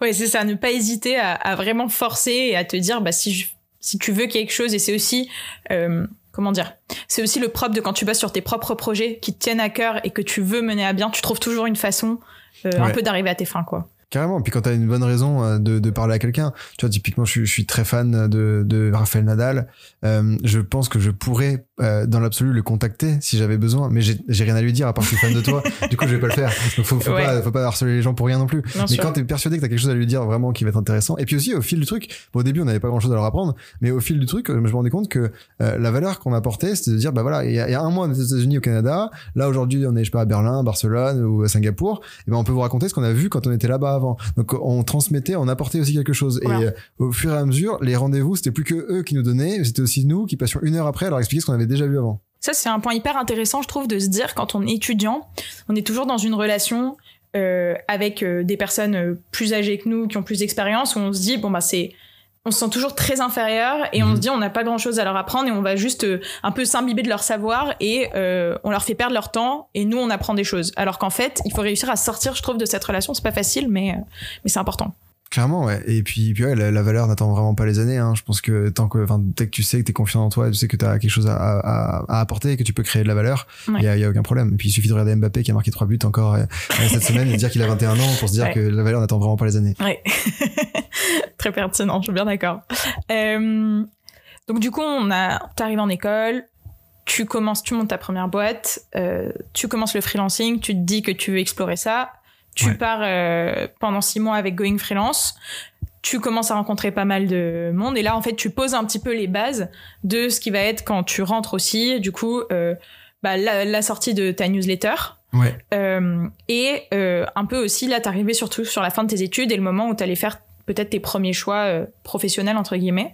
Oui, c'est ça, ne pas hésiter à, à, vraiment forcer et à te dire, bah, si, je, si tu veux quelque chose, et c'est aussi, euh, comment dire, c'est aussi le propre de quand tu bosses sur tes propres projets qui te tiennent à cœur et que tu veux mener à bien, tu trouves toujours une façon euh, ouais. un peu d'arriver à tes fins, quoi. Carrément. Puis quand t'as une bonne raison euh, de, de parler à quelqu'un, tu vois, typiquement, je, je, suis très fan de, de Raphaël Nadal. Euh, je pense que je pourrais, euh, dans l'absolu, le contacter si j'avais besoin, mais j'ai rien à lui dire à part que je suis fan de toi. du coup, je vais pas le faire. Donc, faut, faut ouais. pas, faut pas harceler les gens pour rien non plus. Bien mais sûr. quand t'es persuadé que t'as quelque chose à lui dire vraiment qui va être intéressant, et puis aussi au fil du truc, bon, au début, on n'avait pas grand chose à leur apprendre, mais au fil du truc, je me rendais compte que euh, la valeur qu'on apportait, c'était de dire, bah voilà, il y, y a un mois aux États-Unis, au Canada, là aujourd'hui, on est, je sais pas, à Berlin, Barcelone ou à Singapour, et ben on peut vous raconter ce qu'on a vu quand on était là-bas avant. Donc on on transmettait, on apportait aussi quelque chose. Voilà. Et euh, au fur et à mesure, les rendez-vous, c'était plus que eux qui nous donnaient, c'était aussi nous qui passions une heure après à leur expliquer ce qu'on avait déjà vu avant. Ça, c'est un point hyper intéressant, je trouve, de se dire quand on est étudiant, on est toujours dans une relation euh, avec euh, des personnes plus âgées que nous, qui ont plus d'expérience, où on se dit, bon, bah, c'est on se sent toujours très inférieur et on Mhm. se dit on n'a pas grand chose à leur apprendre et on va juste euh, un peu s'imbiber de leur savoir et euh, on leur fait perdre leur temps et nous on apprend des choses. Alors qu'en fait, il faut réussir à sortir, je trouve, de cette relation. C'est pas facile, mais, euh, mais c'est important. Clairement, ouais. Et puis, puis ouais, la, la valeur n'attend vraiment pas les années. Hein. Je pense que tant que, enfin, dès que tu sais que t'es confiant en toi, tu sais que t'as quelque chose à, à, à apporter, que tu peux créer de la valeur, il Ouais. y, a, y a aucun problème. Et puis il suffit de regarder Mbappé qui a marqué trois buts encore euh, cette semaine et de dire qu'il a 21 ans pour se dire Ouais. que la valeur n'attend vraiment pas les années. Ouais. Très pertinent, je suis bien d'accord. Euh, donc du coup, on a, t'arrives en école, tu commences, tu montes ta première boîte, euh, tu commences le freelancing, tu te dis que tu veux explorer ça, tu Ouais. pars euh, pendant six mois avec Going Freelance, tu commences à rencontrer pas mal de monde et là en fait tu poses un petit peu les bases de ce qui va être quand tu rentres aussi, du coup euh, bah, la, la sortie de ta newsletter. Ouais. Euh, et un peu aussi, là, t'arrivais surtout sur la fin de tes études et le moment où t'allais faire peut-être tes premiers choix professionnels, entre guillemets.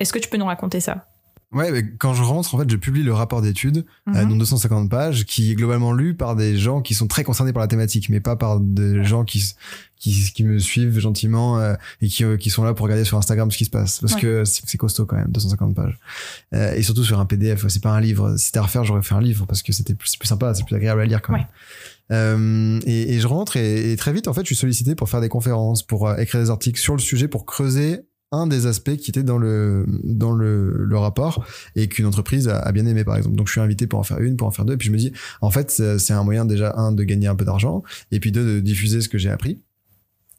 Est-ce que tu peux nous raconter ça? Ouais, mais quand je rentre, en fait, je publie le rapport d'études, euh, Mhm. dont 250 pages, qui est globalement lu par des gens qui sont très concernés par la thématique, mais pas par des gens qui, qui, qui me suivent gentiment euh, et qui, euh, qui sont là pour regarder sur Instagram ce qui se passe. Parce Ouais. que c'est costaud quand même, 250 pages. Euh, et surtout sur un PDF, c'est pas un livre. Si c'était à refaire, j'aurais fait un livre parce que c'était plus, plus sympa, c'est plus agréable à lire quand même. Ouais. Euh, et, et je rentre et, et très vite, en fait, je suis sollicité pour faire des conférences, pour euh, écrire des articles sur le sujet, pour creuser un des aspects qui était dans le dans le, le rapport et qu'une entreprise a, bien aimé par exemple. Donc je suis invité pour en faire une pour en faire deux et puis je me dis en fait c'est c'est un moyen déjà un de gagner un peu d'argent et puis deux de diffuser ce que j'ai appris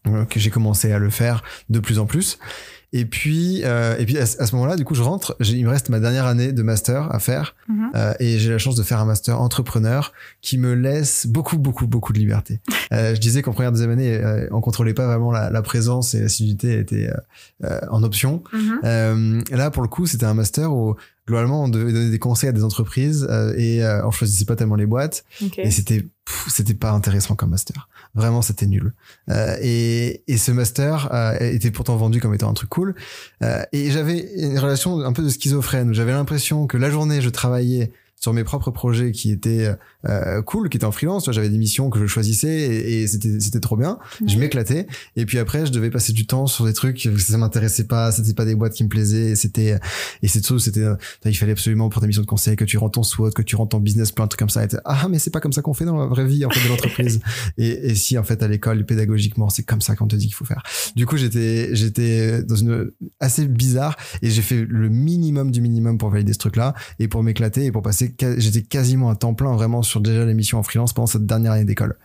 euh, que j'ai commencé à le faire de plus en plus et puis euh, et puis à, ce- moment-là du coup je rentre. Il me reste ma dernière année de master à faire. Mhm. euh, et j'ai la chance de faire un master entrepreneur qui me laisse beaucoup beaucoup beaucoup de liberté. Euh, je disais qu'en première deuxième année euh, on contrôlait pas vraiment la, la présence et l'assiduité était euh, euh, en option. Euh, là, pour le coup, c'était un master où globalement on devait donner des conseils à des entreprises euh, et euh, on choisissait pas tellement les boîtes Ok. et c'était c'était pas intéressant comme master. Vraiment, c'était nul. Euh, et, et ce master euh, était pourtant vendu comme étant un truc cool. Euh, et j'avais une relation un peu de schizophrène où j'avais l'impression que la journée je travaillais sur mes propres projets qui étaient euh, cool, qui étaient en freelance. J'avais des missions que je choisissais et, et c'était c'était trop bien. Je m'éclatais. Et puis après, je devais passer du temps sur des trucs que ça m'intéressait pas. C'était pas des boîtes qui me plaisaient. C'était et c'est tout. C'était euh, il fallait absolument pour ta mission de conseil que tu rentres ton SWOT, que tu rentres ton business plan, un truc comme ça. Et ah mais c'est pas comme ça qu'on fait dans la vraie vie en fait de l'entreprise. et, et si en fait à l'école pédagogiquement c'est comme ça qu'on te dit qu'il faut faire. Du coup j'étais j'étais dans une assez bizarre et j'ai fait le minimum du minimum pour valider ce truc là et pour m'éclater et pour passer j'étais quasiment à temps plein vraiment sur déjà les missions en freelance pendant cette dernière année d'école.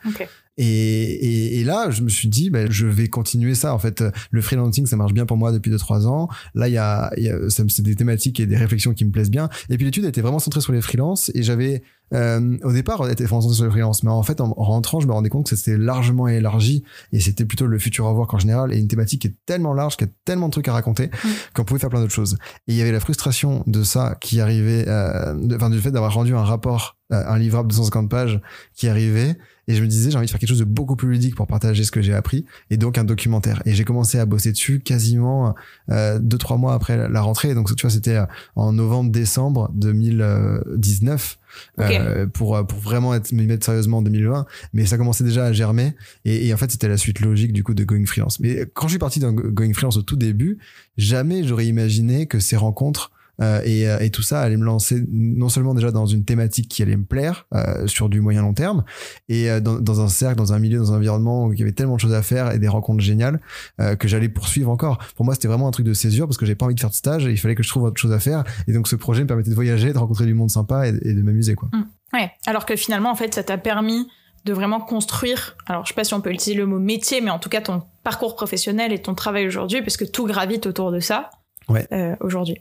Et, et, et là, je me suis dit, ben, je vais continuer ça. En fait, le freelancing, ça marche bien pour moi depuis 2-3 ans. Là, il y a, y a c'est des thématiques et des réflexions qui me plaisent bien. Et puis l'étude était vraiment centrée sur les freelances. Et j'avais, euh, au départ, elle était centrée sur les freelances. Mais en fait, en, en rentrant, je me rendais compte que c'était largement élargi. Et c'était plutôt le futur à voir qu'en général. Et une thématique qui est tellement large, qui a tellement de trucs à raconter, qu'on pouvait faire plein d'autres choses. Et il y avait la frustration de ça qui arrivait, euh, enfin, du fait d'avoir rendu un rapport, euh, un livrable de 150 pages qui arrivait. Et je me disais, j'ai envie de faire quelque chose de beaucoup plus ludique pour partager ce que j'ai appris, et donc un documentaire. Et j'ai commencé à bosser dessus quasiment euh, deux trois mois après la- rentrée. Donc tu vois, c'était euh, en novembre-décembre 2019 euh, pour euh, pour vraiment être m'y mettre sérieusement en 2020. Mais ça commençait déjà à germer, et, et en fait c'était la suite logique du coup de Going Freelance. Mais quand je suis parti dans Go- Going Freelance au tout début, jamais j'aurais imaginé que ces rencontres euh, et, euh, et tout ça allait me lancer non seulement déjà dans une thématique qui allait me plaire euh, sur du moyen long terme et dans, dans un cercle, dans un milieu, dans un environnement où il y avait tellement de choses à faire et des rencontres géniales euh, que j'allais poursuivre encore. Pour moi, c'était vraiment un truc de césure parce que j'avais pas envie de faire de stage et il fallait que je trouve autre chose à faire. Et donc ce projet me permettait de voyager, de rencontrer du monde sympa et, et de m'amuser quoi. Ouais. Alors que finalement, en fait, ça t'a permis de vraiment construire, alors je sais pas si on peut utiliser le mot métier, mais en tout cas ton parcours professionnel et ton travail aujourd'hui, parce que tout gravite autour de ça Ouais. euh, aujourd'hui.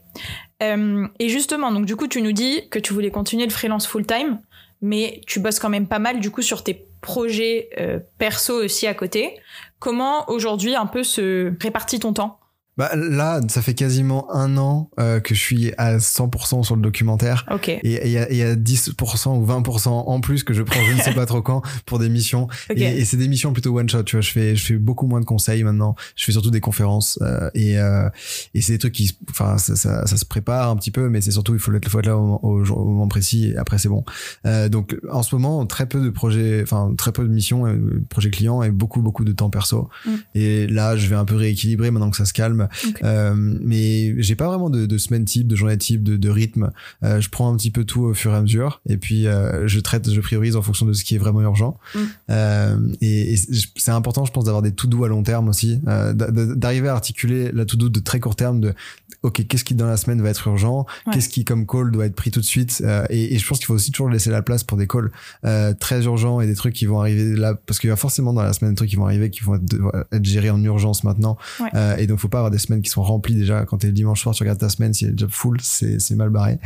Euh, et justement, donc du coup, tu nous dis que tu voulais continuer le freelance full-time, mais tu bosses quand même pas mal du coup sur tes projets euh, perso aussi à côté. Comment aujourd'hui un peu se répartit ton temps? Bah, là, ça fait quasiment un an euh, que je suis à 100% sur le documentaire. Ok. Et il y, a- y a 10% ou 20% en plus que je prends je ne sais pas trop quand pour des missions. Ok. Et, et c'est des missions plutôt one shot, tu vois. Je fais, je fais beaucoup moins de conseils maintenant. Je fais surtout des conférences euh, et euh, et c'est des trucs qui, enfin, ça, ça, ça se prépare un petit peu, mais c'est surtout il faut être, faut être là au moment précis. Et après c'est bon. Euh, donc en ce moment très peu de projets, enfin très peu de missions, euh, projets clients et beaucoup beaucoup de temps perso. Mm. Et là je vais un peu rééquilibrer maintenant que ça se calme. Euh, mais j'ai pas vraiment de, de semaine type, de journée type, de, de rythme. Euh, je prends un petit peu tout au fur et à mesure, et puis euh, je traite, je priorise en fonction de ce qui est vraiment urgent. Mm. Euh, et, et c'est important, je pense, d'avoir des tout doux à long terme aussi, euh, d'a- d'a- d'arriver à articuler la tout doux de très court terme de ok, qu'est-ce qui dans la semaine va être urgent, Ouais. qu'est-ce qui comme call doit être pris tout de suite, euh, et, et je pense qu'il faut aussi toujours laisser la place pour des calls euh, très urgents et des trucs qui vont arriver là, parce qu'il y a forcément dans la semaine des trucs qui vont arriver qui vont être, être gérés en urgence maintenant, Ouais. euh, et donc faut pas avoir des semaines qui sont remplies déjà quand t'es le dimanche soir, tu regardes ta semaine, si elle est déjà full, c'est c'est mal barré.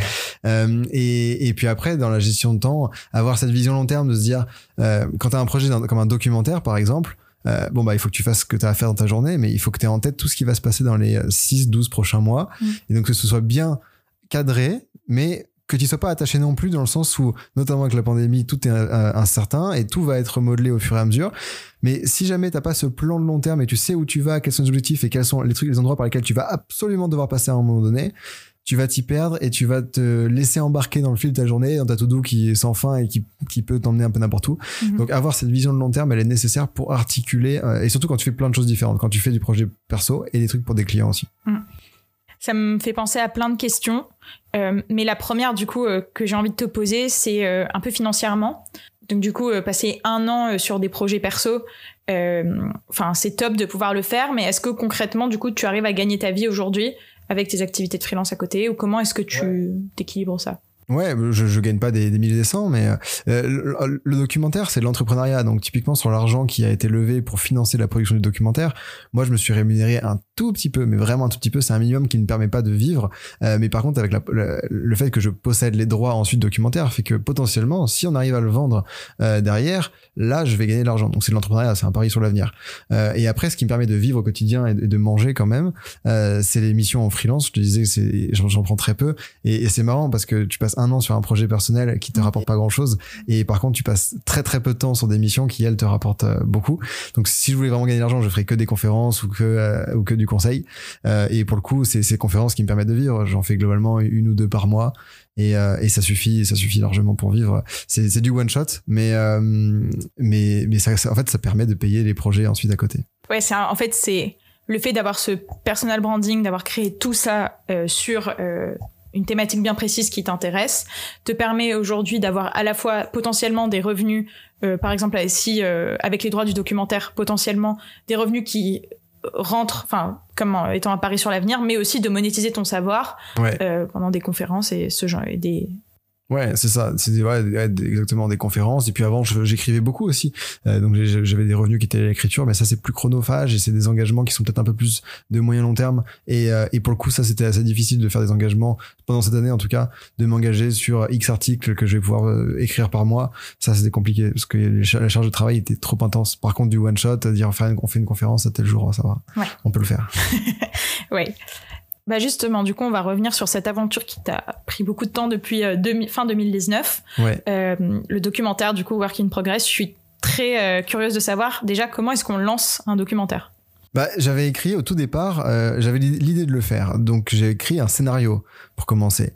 Euh, et, et puis après, dans la gestion de temps, avoir cette vision long terme de se dire, euh, quand tu as un projet dans- comme un documentaire, par exemple, euh, bon, bah, il faut que tu fasses ce que tu as à faire dans ta journée, mais il faut que tu aies en tête tout ce qui va se passer dans les 6-12 prochains mois. Mm. Et donc que ce soit bien cadré, mais que tu sois pas attaché non plus dans le sens où, notamment avec la pandémie, tout est euh, incertain et tout va être modelé au fur et à mesure. Mais si jamais t'as pas ce plan de long terme et tu sais où tu vas, quels sont les objectifs et quels sont les trucs, les endroits par lesquels tu vas absolument devoir passer à un moment donné, tu vas t'y perdre et tu vas te laisser embarquer dans le fil de ta journée, dans ta to-do qui est sans fin et qui, qui peut t'emmener un peu n'importe où. Mhm. Donc avoir cette vision de long terme, elle est nécessaire pour articuler, euh, et surtout quand tu fais plein de choses différentes, quand tu fais du projet perso et des trucs pour des clients aussi. Ça me fait penser à plein de questions. Euh, mais la première, du coup, euh, que j'ai envie de te poser, c'est un peu financièrement. Donc, du coup, passer un an sur des projets perso, enfin, c'est top de pouvoir le faire. Mais est-ce que concrètement, du coup, tu arrives à gagner ta vie aujourd'hui avec tes activités de freelance à côté Ou comment est-ce que tu t'équilibres ça? Ouais, je, je gagne pas des, des milliers des cents, mais euh, le, le documentaire, c'est de l'entrepreneuriat. Donc, typiquement, sur l'argent qui a été levé pour financer la production du documentaire, moi, je me suis rémunéré un tout petit peu, mais vraiment un tout petit peu. C'est un minimum qui ne permet pas de vivre. Euh, mais par contre, avec la, le, fait que je possède les droits ensuite documentaire, fait que potentiellement, si on arrive à le vendre euh, derrière, là, je vais gagner de l'argent. Donc, c'est de l'entrepreneuriat, c'est un pari sur l'avenir. Euh, et après, ce qui me permet de vivre au quotidien et de, manger quand même, euh, c'est les missions en freelance. Je te disais, j'en prends très peu. Et, et c'est marrant parce que tu passes un an sur un projet personnel qui te rapporte pas grand chose. Et par contre, tu passes très très peu de temps sur des missions qui, elles, te rapportent euh, beaucoup. Donc, si je voulais vraiment gagner de l'argent, je ferais que des conférences ou que, euh, ou que du conseil. Euh, et pour le coup, c'est ces conférences qui me permettent de vivre. J'en fais globalement une ou deux par mois. Et, euh, et ça suffit, ça suffit largement pour vivre. C'est du one shot, mais euh, mais mais ça, ça, en fait, ça permet de payer les projets ensuite à côté. Ouais, c'est en fait c'est le fait d'avoir ce personal branding, d'avoir créé tout ça euh, sur une thématique bien précise qui t'intéresse, te permet aujourd'hui d'avoir à la fois potentiellement des revenus, euh, par exemple si euh, avec les droits du documentaire potentiellement des revenus qui rentrent, enfin comme étant un pari sur l'avenir, mais aussi de monétiser ton savoir ouais. euh, pendant des conférences et ce genre et des Ouais, c'est ça. C'est ouais, exactement des conférences. Et puis avant, j'écrivais beaucoup aussi. Euh, donc j'avais des revenus qui étaient à l'écriture, mais ça c'est plus chronophage et c'est des engagements qui sont peut-être un peu plus de moyen long terme. Et, euh, et pour le coup, ça c'était assez difficile de faire des engagements pendant cette année en tout cas, de m'engager sur X articles que je vais pouvoir euh, écrire par mois. Ça c'était compliqué parce que la charge de travail était trop intense. Par contre, du one shot, dire on fait une conférence à tel jour, ça va. Ouais. On peut le faire. ouais. Bah justement, du coup, on va revenir sur cette aventure qui t'a pris beaucoup de temps depuis euh, demi, fin 2019. Ouais. Euh, le documentaire, du coup, Work in Progress. Je suis très euh, curieuse de savoir déjà comment est-ce qu'on lance un documentaire? Bah, j'avais écrit au tout départ, j'avais l'idée de le faire, donc j'ai écrit un scénario pour commencer.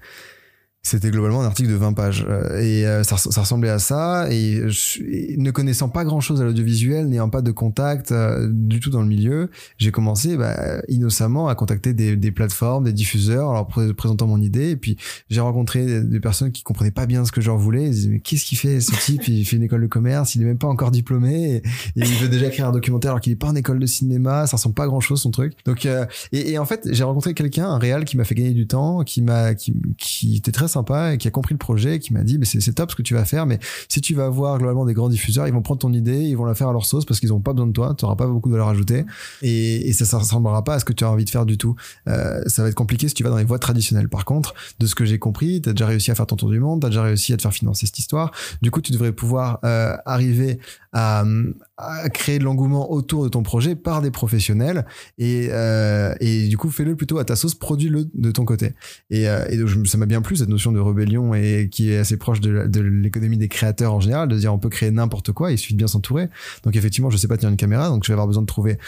C'était globalement un article de 20 pages. Et euh, ça, ça, ressemblait à ça. Et, je, et ne connaissant pas grand chose à l'audiovisuel, n'ayant pas de contact euh, du tout dans le milieu, j'ai commencé bah, innocemment à contacter des, des, plateformes, des diffuseurs, en leur pré présentant mon idée. Et puis j'ai rencontré des, personnes qui comprenaient pas bien ce que je leur voulais. Ils disaient mais qu'est-ce qu'il fait ce type? Il fait une école de commerce, il est même pas encore diplômé. Et, il veut déjà écrire un documentaire alors qu'il est pas en école de cinéma, ça ressemble pas à grand chose son truc. Donc euh, et, et, en fait j'ai rencontré quelqu'un, un réal qui m'a fait gagner du temps, qui m'a qui, qui était très et qui a compris le projet, qui m'a dit, mais c'est top ce que tu vas faire, mais si tu vas voir globalement des grands diffuseurs, ils vont prendre ton idée, ils vont la faire à leur sauce parce qu'ils n'ont pas besoin de toi, tu n'auras pas beaucoup de valeur ajoutée et, et ça ne ressemblera pas à ce que tu as envie de faire du tout. Euh, ça va être compliqué si tu vas dans les voies traditionnelles. Par contre, de ce que j'ai compris, tu as déjà réussi à faire ton tour du monde, tu as déjà réussi à te faire financer cette histoire. Du coup, tu devrais pouvoir euh, arriver à, créer de l'engouement autour de ton projet par des professionnels et, euh, et du coup, fais-le plutôt à ta sauce, produis-le de ton côté. Et, et ça m'a bien plu cette notion de rebelle et qui est assez proche de, l'économie des créateurs en général, de dire on peut créer n'importe quoi, il suffit de bien s'entourer. Donc effectivement, je sais pas tenir une caméra, donc je vais avoir besoin de trouver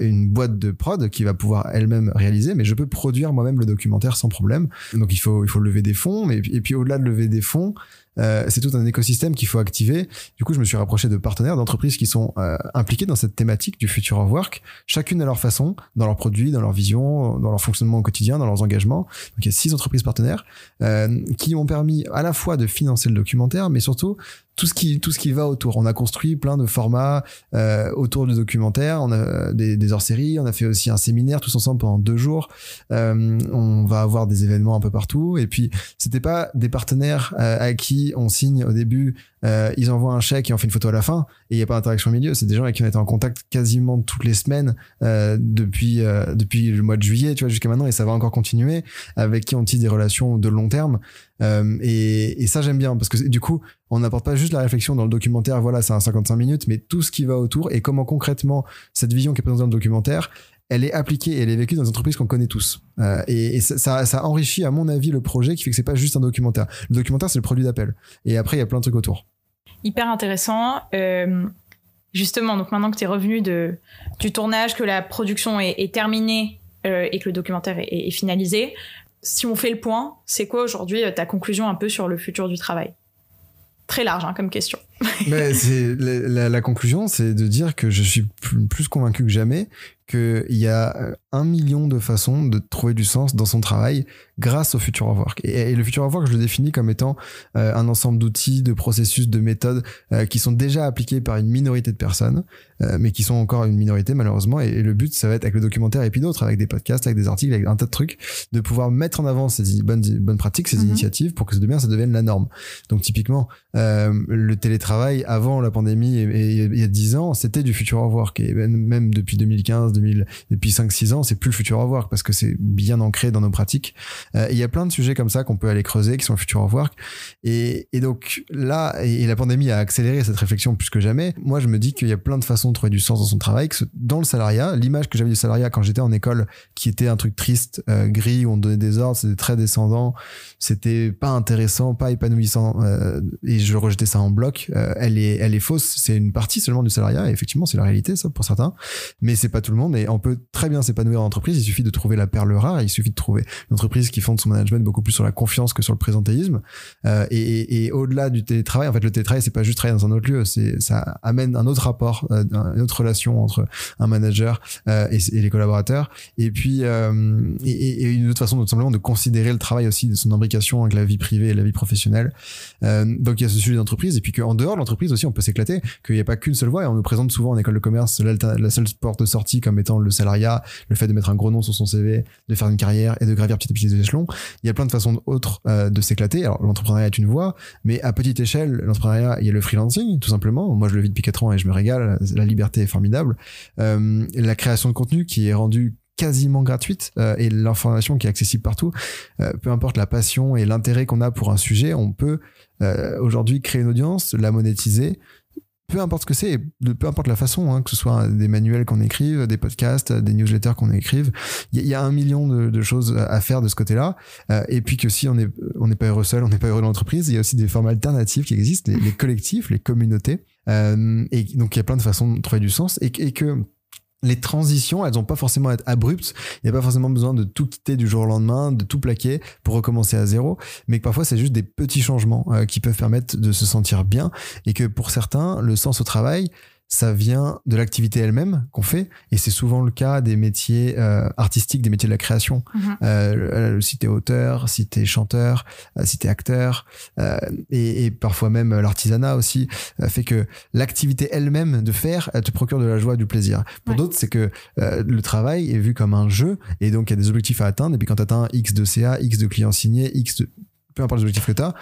une boîte de prod qui va pouvoir elle-même réaliser, mais je peux produire moi-même le documentaire sans problème. Donc il faut il faut lever des fonds, mais et puis au-delà de lever des fonds, euh, c'est tout un écosystème qu'il faut activer. Du coup, je me suis rapproché de partenaires, d'entreprises qui sont euh, impliquées dans cette thématique du future of work, chacune à leur façon, dans leurs produits, dans leur vision, dans leur fonctionnement au quotidien, dans leurs engagements. Donc, il y a six entreprises partenaires euh, qui ont permis à la fois de financer le documentaire, mais surtout tout ce qui tout ce qui va autour. On a construit plein de formats euh, autour du documentaire. On a des, des hors-séries. On a fait aussi un séminaire tous ensemble pendant deux jours. Euh, on va avoir des événements un peu partout. Et puis c'était pas des partenaires euh, à qui on signe au début. Euh, ils envoient un chèque et on fait une photo à la fin. Et il n'y a pas d'interaction au milieu. C'est des gens avec qui on été en contact quasiment toutes les semaines euh, depuis euh, depuis le mois de juillet, tu vois, jusqu'à maintenant. Et ça va encore continuer. Avec qui on tisse des relations de long terme. Euh, et, et, ça j'aime bien parce que du coup on n'apporte pas juste la réflexion dans le documentaire voilà c'est un 55 minutes mais tout ce qui va autour et comment concrètement cette vision qui est présentée dans le documentaire elle est appliquée et elle est vécue dans des entreprises qu'on connaît tous. Euh, et, ça, enrichit à mon avis le projet qui fait que c'est pas juste un documentaire. Le documentaire c'est le produit d'appel. Et après il y a plein de trucs autour. Hyper intéressant. Euh, justement donc maintenant que tu es revenu de du tournage que la production est, terminée euh, et que le documentaire est, est finalisé si on fait le point, c'est quoi aujourd'hui ta conclusion un peu sur le futur du travail? Très large hein, comme question. Mais c'est la, la, conclusion, c'est de dire que je suis plus, plus convaincu que jamais qu'il y a un million de façons de trouver du sens dans son travail grâce au Future of Work. Et, et le Future of Work, je le définis comme étant euh, un ensemble d'outils, de processus, de méthodes euh, qui sont déjà appliqués par une minorité de personnes, euh, mais qui sont encore une minorité malheureusement. Et, et, le but, ça va être avec le documentaire et puis d'autres, avec des podcasts, avec des articles, avec un tas de trucs, de pouvoir mettre en avant ces bonnes, bonnes pratiques, ces mm -hmm. initiatives, pour que ça devienne, ça devienne la norme. Donc typiquement, euh, le télétravail avant la pandémie, il y a 10 ans, c'était du Future of Work. Et même depuis 2015, 2000, depuis 5-6 ans, c'est plus le Future of Work parce que c'est bien ancré dans nos pratiques. Euh, il y a plein de sujets comme ça qu'on peut aller creuser, qui sont le Future of Work. Et, donc là, et, la pandémie a accéléré cette réflexion plus que jamais. Moi, je me dis qu'il y a plein de façons de trouver du sens dans son travail. Dans le salariat, l'image que j'avais du salariat quand j'étais en école, qui était un truc triste, euh, gris, où on donnait des ordres, c'était très descendant, c'était pas intéressant, pas épanouissant, euh, et je rejetais ça en bloc. Elle est, elle est fausse. C'est une partie seulement du salariat. Et effectivement, c'est la réalité, ça, pour certains. Mais c'est pas tout le monde. Et on peut très bien s'épanouir en entreprise. Il suffit de trouver la perle rare. Il suffit de trouver une entreprise qui fonde son management beaucoup plus sur la confiance que sur le présentéisme. Euh, et, au-delà du télétravail, en fait, le télétravail, c'est pas juste travailler dans un autre lieu. C'est, ça amène un autre rapport, euh, une autre relation entre un manager euh, et, les collaborateurs. Et puis, et, une autre façon, tout simplement, de considérer le travail aussi, de son imbrication avec la vie privée et la vie professionnelle. Donc, il y a ce sujet d'entreprise. Et puis qu'en dehors de l'entreprise aussi, on peut s'éclater, qu'il n'y a pas qu'une seule voie. Et on nous présente souvent en école de commerce la seule porte de sortie comme étant le salariat, le fait de mettre un gros nom sur son CV, de faire une carrière et de gravir petit à petit les échelons. Il y a plein de façons autres euh, de s'éclater. Alors l'entrepreneuriat est une voie, mais à petite échelle, l'entrepreneuriat, il y a le freelancing, tout simplement. Moi, je le vis depuis 4 ans et je me régale. La liberté est formidable. Euh, la création de contenu qui est rendue quasiment gratuite euh, et l'information qui est accessible partout. Peu importe la passion et l'intérêt qu'on a pour un sujet, on peut aujourd'hui créer une audience, la monétiser, peu importe ce que c'est, peu importe la façon, hein, que ce soit des manuels qu'on écrive, des podcasts, des newsletters qu'on écrive, il y, a un million de, choses à faire de ce côté-là. Euh, et puis que si on n'est on pas heureux seul, on n'est pas heureux dans l'entreprise, il y a aussi des formes alternatives qui existent, les, collectifs, les communautés. Euh, et donc il y a plein de façons de trouver du sens et que les transitions, elles n'ont pas forcément à être abruptes. Il n'y a pas forcément besoin de tout quitter du jour au lendemain, de tout plaquer pour recommencer à zéro. Mais que parfois, c'est juste des petits changements euh, qui peuvent permettre de se sentir bien. Et que pour certains, le sens au travail, ça vient de l'activité elle-même qu'on fait et c'est souvent le cas des métiers euh, artistiques des métiers de la création mm -hmm. euh, si t'es auteur si t'es chanteur euh, si t'es acteur euh, et, et, parfois même l'artisanat aussi euh, fait que l'activité elle-même de faire elle te procure de la joie du plaisir pour ouais. d'autres c'est que euh, le travail est vu comme un jeu et donc il y a des objectifs à atteindre et puis quand tu atteins x de CA x de clients signés x de peu importe les objectifs que tu as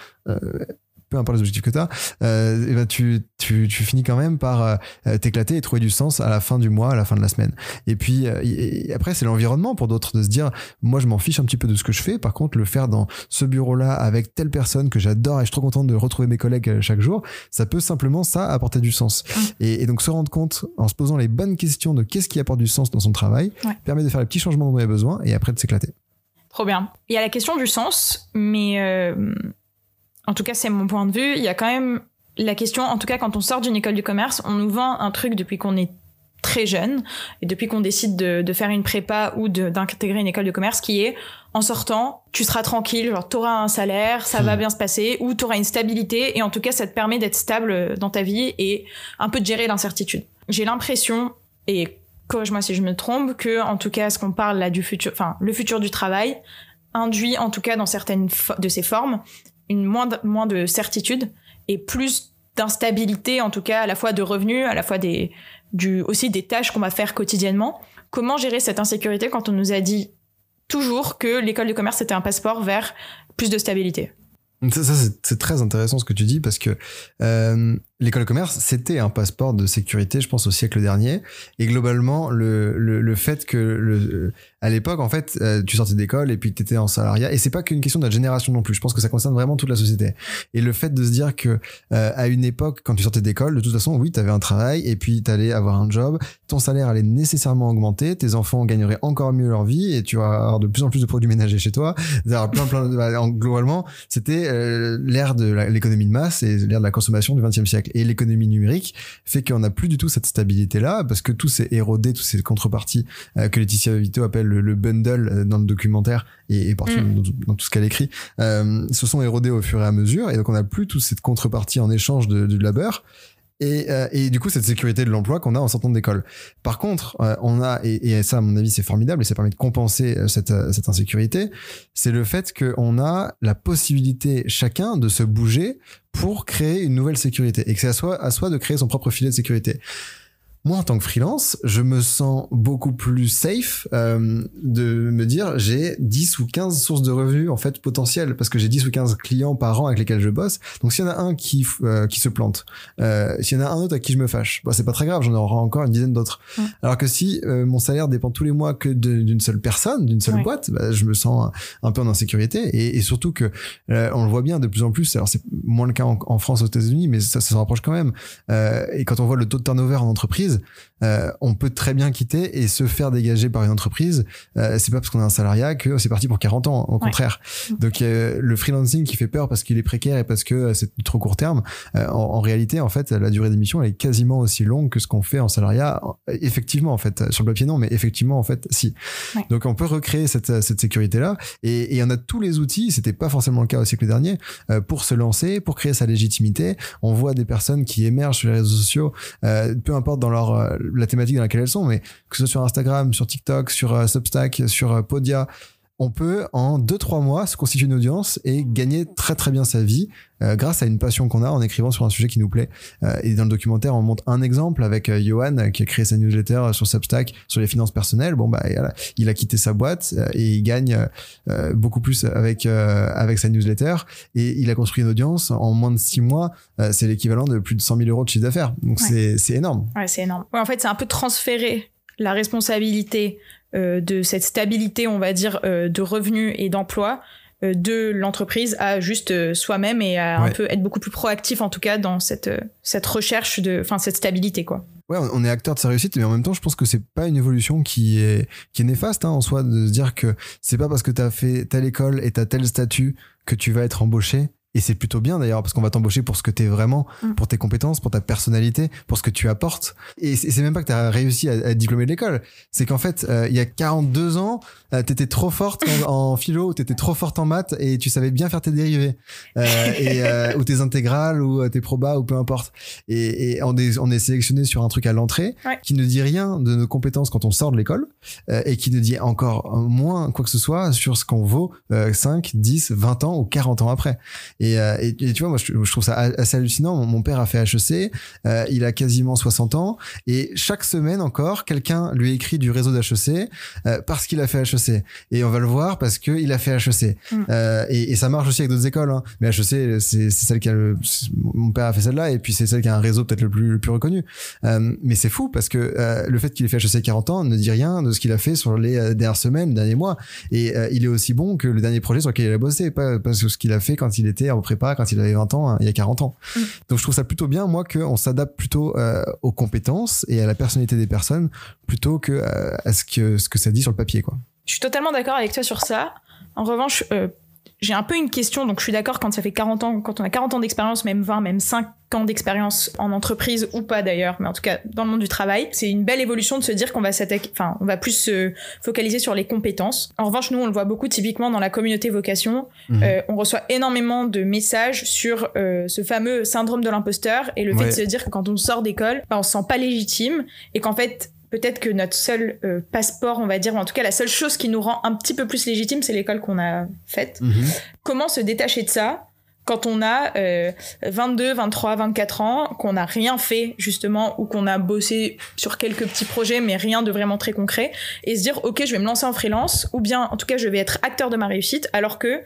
peu importe les objectifs que tu as, euh, et ben tu, tu, tu finis quand même par euh, t'éclater et trouver du sens à la fin du mois, à la fin de la semaine. Et puis euh, et après, c'est l'environnement pour d'autres de se dire, moi je m'en fiche un petit peu de ce que je fais, par contre le faire dans ce bureau-là avec telle personne que j'adore et je suis trop content de retrouver mes collègues chaque jour, ça peut simplement ça apporter du sens. Mmh. Et, et, donc se rendre compte en se posant les bonnes questions de qu'est-ce qui apporte du sens dans son travail, ouais. permet de faire les petits changements dont on a besoin et après de s'éclater. Trop bien. Il y a la question du sens, mais euh, en tout cas c'est mon point de vue, il y a quand même la question, en tout cas quand on sort d'une école du commerce, on nous vend un truc depuis qu'on est très jeune et depuis qu'on décide de, de, faire une prépa ou d'intégrer une école de commerce qui est en sortant tu seras tranquille genre t'auras un salaire ça va hmm. bien se passer ou t'auras une stabilité et en tout cas ça te permet d'être stable dans ta vie et un peu de gérer l'incertitude j'ai l'impression et corrige-moi si je me trompe que en tout cas ce qu'on parle là du futur enfin le futur du travail induit en tout cas dans certaines de ses formes une moins de, moins de certitude et plus d'instabilité en tout cas à la fois de revenus à la fois des aussi des tâches qu'on va faire quotidiennement. Comment gérer cette insécurité quand on nous a dit toujours que l'école de commerce était un passeport vers plus de stabilité? Ça, c'est très intéressant ce que tu dis parce que euh, l'école de commerce, c'était un passeport de sécurité, je pense, au siècle dernier. Et globalement, le, le, le fait que le, à l'époque, en fait, euh, tu sortais d'école et puis tu étais en salariat. Et c'est pas qu'une question de la génération non plus. Je pense que ça concerne vraiment toute la société. Et le fait de se dire que euh, à une époque, quand tu sortais d'école, de toute façon, oui, tu avais un travail et puis tu allais avoir un job. Ton salaire allait nécessairement augmenter. Tes enfants gagneraient encore mieux leur vie et tu vas avoir de plus en plus de produits ménagers chez toi. Plein, plein, bah, globalement, c'était euh, l'ère de l'économie de masse et l'ère de la consommation du XXe siècle. Et l'économie numérique fait qu'on n'a plus du tout cette stabilité-là parce que tout s'est érodé, toutes ces contreparties que Laetitia Vito appelle le, bundle euh, dans le documentaire et, partout mm. dans, tout ce qu'elle écrit, euh, se sont érodés au fur et à mesure. Et donc, on n'a plus toute cette contrepartie en échange de, de labeur. Et, euh, et, du coup, cette sécurité de l'emploi qu'on a en sortant d'école. Par contre, on a, et, et, ça, à mon avis, c'est formidable et ça permet de compenser cette, cette insécurité, c'est le fait qu'on a la possibilité chacun de se bouger pour créer une nouvelle sécurité et que c'est à soi, à soi de créer son propre filet de sécurité moi en tant que freelance, je me sens beaucoup plus safe euh, de me dire j'ai 10 ou 15 sources de revenus en fait potentielles parce que j'ai 10 ou 15 clients par an avec lesquels je bosse. Donc s'il y en a un qui euh, qui se plante, euh, s'il y en a un autre à qui je me fâche, bah, c'est pas très grave, j'en aurai encore une dizaine d'autres. Alors que si mon salaire dépend tous les mois que d'une seule personne, d'une seule boîte, bah, je me sens un, peu en insécurité et, et surtout que on le voit bien de plus en plus. Alors c'est moins le cas en, en France aux États-Unis, mais ça, ça se rapproche quand même. et quand on voit le taux de turnover en entreprise euh, on peut très bien quitter et se faire dégager par une entreprise. Euh, c'est pas parce qu'on a un salariat que c'est parti pour 40 ans, au contraire. Donc euh, le freelancing qui fait peur parce qu'il est précaire et parce que c'est trop court terme, en, réalité, en fait, la durée d'émission elle est quasiment aussi longue que ce qu'on fait en salariat. Effectivement, en fait, sur le papier non, mais effectivement, en fait, si. Donc on peut recréer cette, cette sécurité là et, et on a tous les outils. C'était pas forcément le cas au siècle dernier pour se lancer, pour créer sa légitimité. On voit des personnes qui émergent sur les réseaux sociaux, peu importe dans leur euh, la thématique dans laquelle elles sont, mais que ce soit sur Instagram, sur TikTok, sur euh, Substack, sur euh, Podia, on peut en 2-3 mois se constituer une audience et gagner très très bien sa vie euh, grâce à une passion qu'on a en écrivant sur un sujet qui nous plaît. Euh, et dans le documentaire, on montre un exemple avec euh, Johan qui a créé sa newsletter sur Substack sur les finances personnelles. Bon bah il a quitté sa boîte et il gagne beaucoup plus avec avec sa newsletter et il a construit une audience en moins de 6 mois. c'est l'équivalent de plus de 100 000 euros de chiffre d'affaires. Donc c'est c'est énorme. Ouais, c'est énorme. Ouais, en fait, c'est un peu transférer la responsabilité euh, de cette stabilité, on va dire, euh, de revenus et d'emploi euh, de l'entreprise à juste soi-même et à un peu être beaucoup plus proactif en tout cas dans cette cette recherche de enfin cette stabilité quoi. Ouais, on est acteur de sa réussite, mais en même temps, je pense que c'est pas une évolution qui est qui est néfaste hein, en soi de se dire que c'est pas parce que tu as fait telle école et t'as tel statut que tu vas être embauché. Et c'est plutôt bien d'ailleurs parce qu'on va t'embaucher pour ce que tu es vraiment, mm. pour tes compétences, pour ta personnalité, pour ce que tu apportes. Et c'est même pas que tu as réussi à, à être diplômé de l'école. C'est qu'en fait, euh, il y a 42 ans, euh, tu étais trop forte en, en philo, tu étais trop forte en maths et tu savais bien faire tes dérivés. Euh, et, euh, ou tes intégrales ou tes probas ou peu importe. Et, et on, est, on est sélectionné sur un truc à l'entrée qui ne dit rien de nos compétences quand on sort de l'école et qui ne dit encore moins quoi que ce soit sur ce qu'on vaut 5, 10, 20 ans ou 40 ans après. Euh, et, et, tu vois, moi, je, je, trouve ça assez hallucinant. Mon, père a fait HEC, euh, il a quasiment 60 ans, et chaque semaine encore, quelqu'un lui écrit du réseau d'HEC euh, parce qu'il a fait HEC. Et on va le voir parce qu'il a fait HEC. Mm. Euh, et, et, ça marche aussi avec d'autres écoles. Hein. Mais HEC, c'est celle qui a le... Mon père a fait celle-là, et puis c'est celle qui a un réseau peut-être le plus, le plus reconnu. Euh, mais c'est fou parce que le fait qu'il ait fait HEC 40 ans ne dit rien de ce qu'il a fait sur les dernières semaines, derniers mois. Et il est aussi bon que le dernier projet sur lequel il a bossé, pas, pas sur ce qu'il a fait quand il était en prépa quand il avait 20 ans, hein, il y a 40 ans. Mm. Donc je trouve ça plutôt bien, moi, qu'on s'adapte plutôt euh, aux compétences et à la personnalité des personnes plutôt que euh, à ce que, ce que ça dit sur le papier. Quoi. Je suis totalement d'accord avec toi sur ça. En revanche, euh, j'ai un peu une question, donc je suis d'accord quand ça fait 40 ans, quand on a 40 ans d'expérience, même 20, même 5 ans d'expérience en entreprise ou pas d'ailleurs, mais en tout cas dans le monde du travail, c'est une belle évolution de se dire qu'on va s'attaquer, enfin, on va plus se focaliser sur les compétences. En revanche, nous, on le voit beaucoup typiquement dans la communauté vocation. Mhm. Euh, on reçoit énormément de messages sur euh, ce fameux syndrome de l'imposteur et le fait de se dire que quand on sort d'école, bah, on se sent pas légitime et qu'en fait, peut-être que notre seul euh, passeport, on va dire, ou en tout cas la seule chose qui nous rend un petit peu plus légitime, c'est l'école qu'on a faite. Mhm. Comment se détacher de ça quand on a euh, 22, 23, 24 ans, qu'on n'a rien fait justement, ou qu'on a bossé sur quelques petits projets, mais rien de vraiment très concret, et se dire, ok, je vais me lancer en freelance, ou bien, en tout cas, je vais être acteur de ma réussite, alors que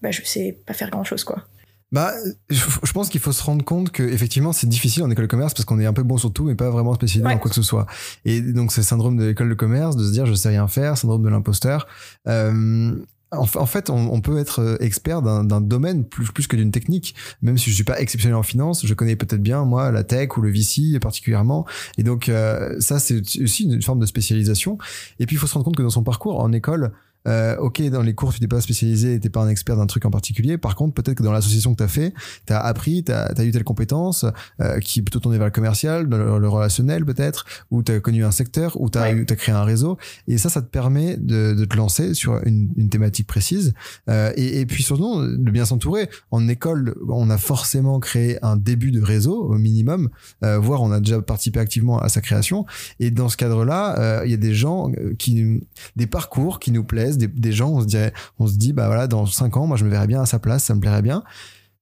bah, je sais pas faire grand-chose, quoi. Bah, je pense qu'il faut se rendre compte que effectivement c'est difficile en école de commerce parce qu'on est un peu bon sur tout mais pas vraiment spécialisé Ouais. dans quoi que ce soit. Et donc c'est le syndrome de l'école de commerce de se dire je sais rien faire, syndrome de l'imposteur. Euh, en, fa- en fait, on, on peut être euh, expert d'un d'un domaine plus, plus que d'une technique. Même si je suis pas exceptionnel en finance, je connais peut-être bien moi la tech ou le VC particulièrement. Et donc euh, ça c'est aussi une forme de spécialisation. Et puis il faut se rendre compte que dans son parcours en école, euh, ok, dans les cours, tu n'es pas spécialisé, t'es pas un expert d'un truc en particulier. Par contre, peut-être que dans l'association que tu as fait, tu as appris, tu as, eu telle compétence euh, qui est plutôt tournée vers le commercial, dans le, le relationnel peut-être, ou tu as connu un secteur, ou tu as, Ouais. créé un réseau. Et ça, ça te permet de, de te lancer sur une, une thématique précise. Euh, et, et puis surtout, de bien s'entourer. En école, on a forcément créé un début de réseau au minimum, euh, voire on a déjà participé activement à sa création. Et dans ce cadre-là, euh, il y a des gens euh, qui, des parcours qui nous plaisent, des, gens, on se dirait, on se dit, bah voilà, dans cinq ans, moi, je me verrais bien à sa place, ça me plairait bien.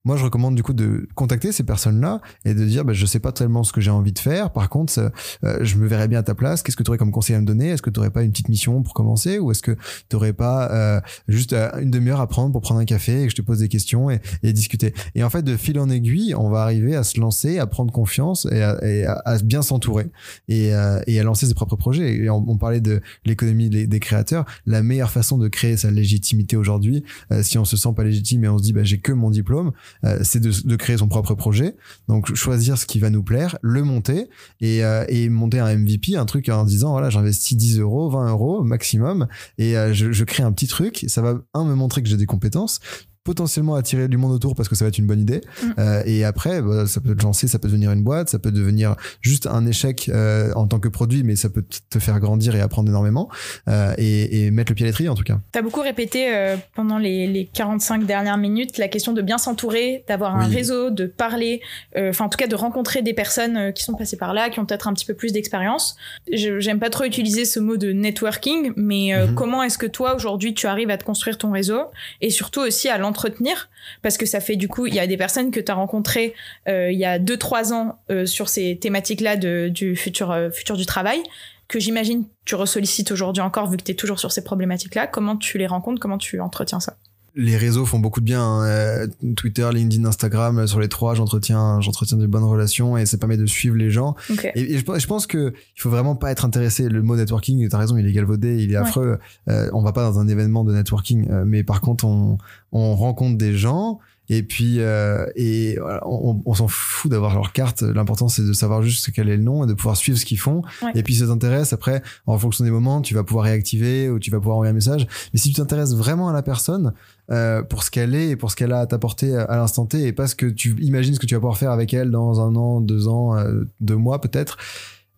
Moi, je recommande du coup de contacter ces personnes-là et de dire, bah, je sais pas tellement ce que j'ai envie de faire. Par contre, euh, je me verrais bien à ta place. Qu'est-ce que tu aurais comme conseil à me donner? Est-ce que tu aurais pas une petite mission pour commencer? Ou est-ce que tu aurais pas euh, juste euh, une demi-heure à prendre pour prendre un café et que je te pose des questions et, et discuter? Et en fait, de fil en aiguille, on va arriver à se lancer, à prendre confiance et à, bien s'entourer et, euh, à lancer ses propres projets. Et on, parlait de l'économie des, des créateurs. La meilleure façon de créer sa légitimité aujourd'hui, euh, si on se sent pas légitime et on se dit bah, j'ai que mon diplôme, euh, c'est de, créer son propre projet. Donc choisir ce qui va nous plaire, le monter et, euh, monter un MVP, un truc en disant voilà j'investis 10 euros, 20 euros maximum et euh, je, je crée un petit truc. Ça va un me montrer que j'ai des compétences potentiellement attirer du monde autour parce que ça va être une bonne idée Mm. Euh, et après bah, ça peut te lancer ça peut devenir une boîte ça peut devenir juste un échec euh, en tant que produit mais ça peut te faire grandir et apprendre énormément euh, et, et mettre le pied à l'étrier en tout cas T'as beaucoup répété pendant les, les 45 dernières minutes la question de bien s'entourer, d'avoir un réseau, de parler, enfin en tout cas de rencontrer des personnes qui sont passées par là, qui ont peut-être un petit peu plus d'expérience. J'aime pas trop utiliser ce mot de networking, mais Mhm. comment est-ce que toi aujourd'hui tu arrives à te construire ton réseau? Et surtout aussi à l'entretenir parce que ça fait du coup il y a des personnes que tu as rencontrées euh, il y a 2-3 ans euh, sur ces thématiques-là de- du futur, euh, futur du travail que j'imagine tu ressollicites aujourd'hui encore vu que tu es toujours sur ces problématiques-là. Comment tu les rencontres? Comment tu entretiens ça? Les réseaux font beaucoup de bien hein. Euh, Twitter LinkedIn Instagram euh, sur les trois j'entretiens j'entretiens de bonnes relations et ça permet de suivre les gens Ok. Et, et je, pense- je pense que il faut vraiment pas être intéressé. Le mot networking, t'as raison, il est galvaudé, il est Ouais. affreux. Euh, on va pas dans un événement de networking, euh, mais par contre, on, on rencontre des gens. Et puis, euh, et voilà, on, on s'en fout d'avoir leur carte. L'important, c'est de savoir juste quel est le nom et de pouvoir suivre ce qu'ils font. Ouais. Et puis, si ça t'intéresse, après, en fonction des moments, tu vas pouvoir réactiver ou tu vas pouvoir envoyer un message. Mais si tu t'intéresses vraiment à la personne, euh, pour ce qu'elle est et pour ce qu'elle a à t'apporter à l'instant T et pas ce que tu imagines ce que tu vas pouvoir faire avec elle dans un an, deux ans, euh, deux mois peut-être.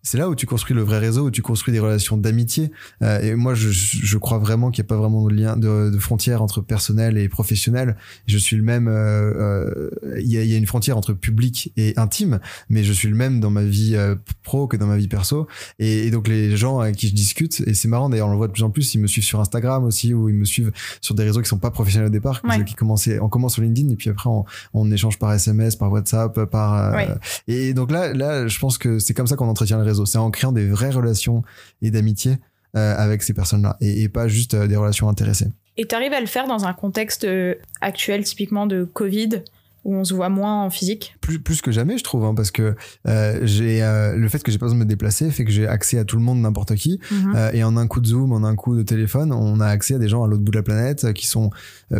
C'est là où tu construis le vrai réseau, où tu construis des relations d'amitié. Euh, et moi, je, je crois vraiment qu'il n'y a pas vraiment de lien, de, de frontière entre personnel et professionnel. Je suis le même. euh, euh, Il y, a, il y a une frontière entre public et intime, mais je suis le même dans ma vie euh, pro que dans ma vie perso. Et, et donc les gens avec qui je discute, et c'est marrant d'ailleurs, on le voit de plus en plus, ils me suivent sur Instagram aussi, ou ils me suivent sur des réseaux qui sont pas professionnels au départ, Ouais. qui commençaient, on commence sur LinkedIn et puis après on, on échange par SMS, par WhatsApp, par. euh, Ouais. Et donc là, là, je pense que c'est comme ça qu'on entretient le réseau. C'est en créant des vraies relations et d'amitié euh, avec ces personnes-là, et, pas juste euh, des relations intéressées. Et tu arrives à le faire dans un contexte euh, actuel, typiquement de Covid, où on se voit moins en physique Plus, plus que jamais, je trouve, hein, parce que euh, j'ai euh, le fait que j'ai pas besoin de me déplacer fait que j'ai accès à tout le monde, n'importe qui. Mhm. Euh, et en un coup de zoom, en un coup de téléphone, on a accès à des gens à l'autre bout de la planète qui sont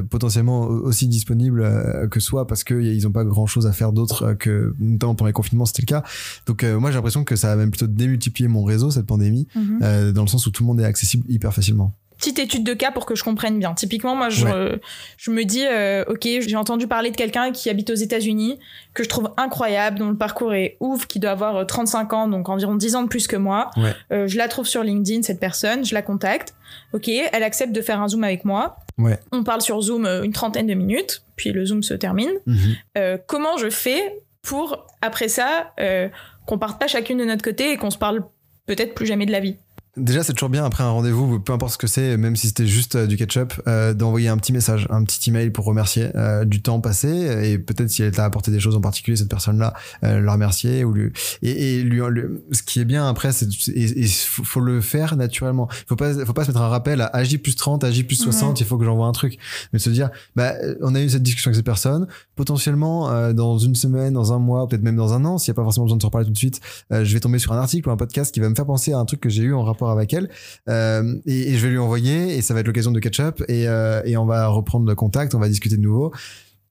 potentiellement au- aussi disponibles que soi parce qu'ils ont pas grand chose à faire d'autre que, notamment pendant les confinements, c'était le cas. Donc moi j'ai l'impression que ça a même plutôt démultiplié mon réseau, cette pandémie, Mhm. dans le sens où tout le monde est accessible hyper facilement. Petite étude de cas pour que je comprenne bien. Typiquement, moi, je, Ouais. je me dis, euh, ok, j'ai entendu parler de quelqu'un qui habite aux États-Unis, que je trouve incroyable, dont le parcours est ouf, qui doit avoir euh, 35 ans, donc environ 10 ans de plus que moi. Ouais. Euh, je la trouve sur LinkedIn, cette personne, je la contacte. Ok, elle accepte de faire un Zoom avec moi. Ouais. On parle sur Zoom euh, une trentaine de minutes, puis le Zoom se termine. Mhm. Euh, comment je fais pour, après ça, euh, qu'on parte pas chacune de notre côté et qu'on se parle peut-être plus jamais de la vie? Déjà, c'est toujours bien après un rendez-vous, peu importe ce que c'est, même si c'était juste euh, du ketchup, euh, d'envoyer un petit message, un petit email pour remercier euh, du temps passé et peut-être si elle t'a apporté des choses en particulier, cette personne-là, euh, la remercier ou lui. Et, et lui, lui- ce qui est bien après, c'est et, et faut, le faire naturellement. Faut pas, faut pas se mettre un rappel à AJ plus 30, AJ plus 60, il faut que j'envoie un truc. Mais se dire, bah, on a eu cette discussion avec cette personne, potentiellement euh, dans une semaine, dans un mois, peut-être même dans un an, s'il n'y a pas forcément besoin de se reparler tout de suite, euh, je vais tomber sur un article ou un podcast qui va me faire penser à un truc que j'ai eu en rapport avec elle euh, et, et je vais lui envoyer et ça va être l'occasion de catch up et, euh, et on va reprendre le contact, on va discuter de nouveau.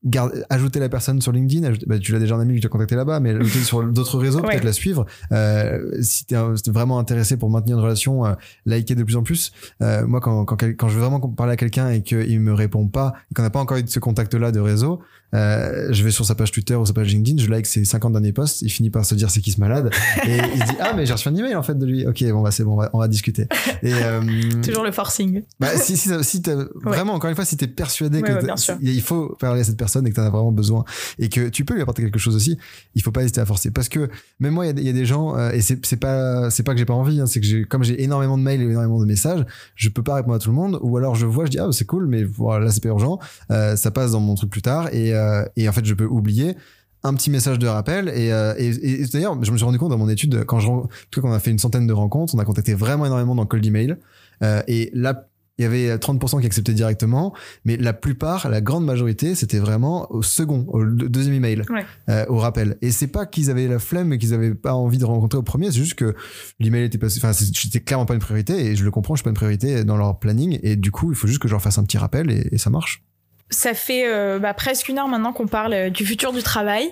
Garde, ajouter la personne sur LinkedIn, ajouter- bah, tu l'as déjà en ami, tu l'as contacté là-bas, mais sur d'autres réseaux, Ouais. peut-être la suivre. Euh, si t'es un- si t'es vraiment intéressé pour maintenir une relation, euh, liker de plus en plus. Euh, moi, quand, quand, quel- quand je veux vraiment parler à quelqu'un et qu'il me répond pas, et qu'on n'a pas encore eu de ce contact-là de réseau, euh, je vais sur sa page Twitter ou sa page LinkedIn, je like ses 50 derniers posts, il finit par se dire c'est qui ce malade, et il dit ah mais j'ai reçu un email en fait de lui, ok bon bah c'est bon, on va, on va discuter. Et euh, Toujours le forcing. bah, si, si, si t'as- vraiment, encore une fois, si t'es persuadé Ouais, que ouais, il faut parler à cette personne et que t'en as vraiment besoin et que tu peux lui apporter quelque chose aussi, il faut pas hésiter à forcer. Parce que même moi, il y a des- il y, a des gens, euh, et c'est c'est pas, c'est pas que j'ai pas envie, hein, c'est que j'ai, comme j'ai énormément de mails et énormément de messages, je peux pas répondre à tout le monde, ou alors je vois, je dis, ah, c'est cool, mais voilà, là, c'est pas urgent, euh, ça passe dans mon truc plus tard, et, euh, et en fait, je peux oublier un petit message de rappel et, euh, et, et- et d'ailleurs je me suis rendu compte dans mon étude quand je tout cas, qu'on a fait une centaine de rencontres on a contacté vraiment énormément dans le cold email euh, et là il y avait 30% qui acceptaient directement, mais la plupart, la grande majorité, c'était vraiment au second, au deux- deuxième email, Ouais. euh, au rappel. Et c'est pas qu'ils avaient la flemme et qu'ils avaient pas envie de rencontrer au premier, c'est juste que l'email était passé, enfin, c'était clairement pas une priorité et je le comprends, je suis pas une priorité dans leur planning et du coup, il faut juste que je leur fasse un petit rappel et, et ça marche. Ça fait euh, bah, presque une heure maintenant qu'on parle euh, du futur du travail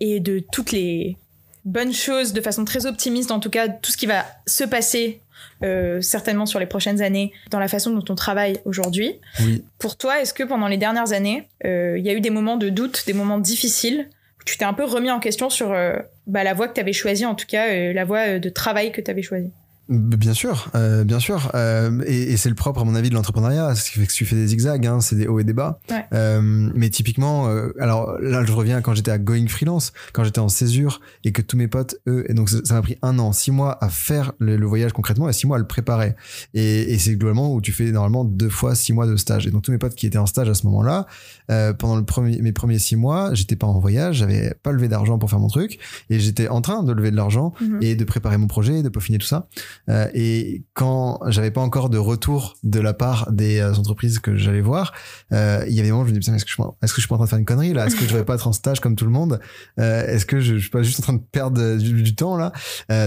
et de toutes les bonnes choses de façon très optimiste, en tout cas tout ce qui va se passer euh, certainement sur les prochaines années dans la façon dont on travaille aujourd'hui. Oui. Pour toi, est-ce que pendant les dernières années, euh, il y a eu des moments de doute, des moments difficiles où tu t'es un peu remis en question sur euh, bah, la voie que tu avais choisie, en tout cas la voie de travail que tu avais choisie? Bien sûr, euh, bien sûr. Euh, et et c'est le propre, à mon avis, de l'entrepreneuriat. Ce qui fait que tu fais des zigzags, hein, c'est des hauts et des bas. Ouais. Euh, mais typiquement, euh, alors là, je reviens quand j'étais à Going Freelance, quand j'étais en césure et que tous mes potes, eux, et donc ça m'a pris un an, six mois à faire le, le voyage concrètement et six mois à le préparer. Et, et c'est globalement où tu fais normalement deux fois six mois de stage. Et donc tous mes potes qui étaient en stage à ce moment-là, euh, pendant le premier, mes premiers six mois, j'étais pas en voyage, j'avais pas levé d'argent pour faire mon truc et j'étais en train de lever de l'argent Mhm. et de préparer mon projet, de peaufiner tout ça. Euh, et quand j'avais pas encore de retour de la part des euh, entreprises que j'allais voir, euh, il y avait des moments où je me disais, est-ce que je est-ce que je suis pas en train de faire une connerie là? Est-ce que je devrais pas être en stage comme tout le monde? Est-ce que je, je suis pas juste en train de perdre du, temps là?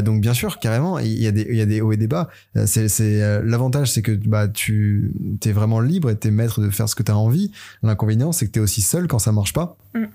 Donc bien sûr, carrément, il y a des, il y a des hauts et des bas. L'avantage, c'est que bah tu es vraiment libre et t'es maître de faire ce que tu as envie. L'inconvénient, c'est que tu es aussi seul quand ça marche pas. Mm.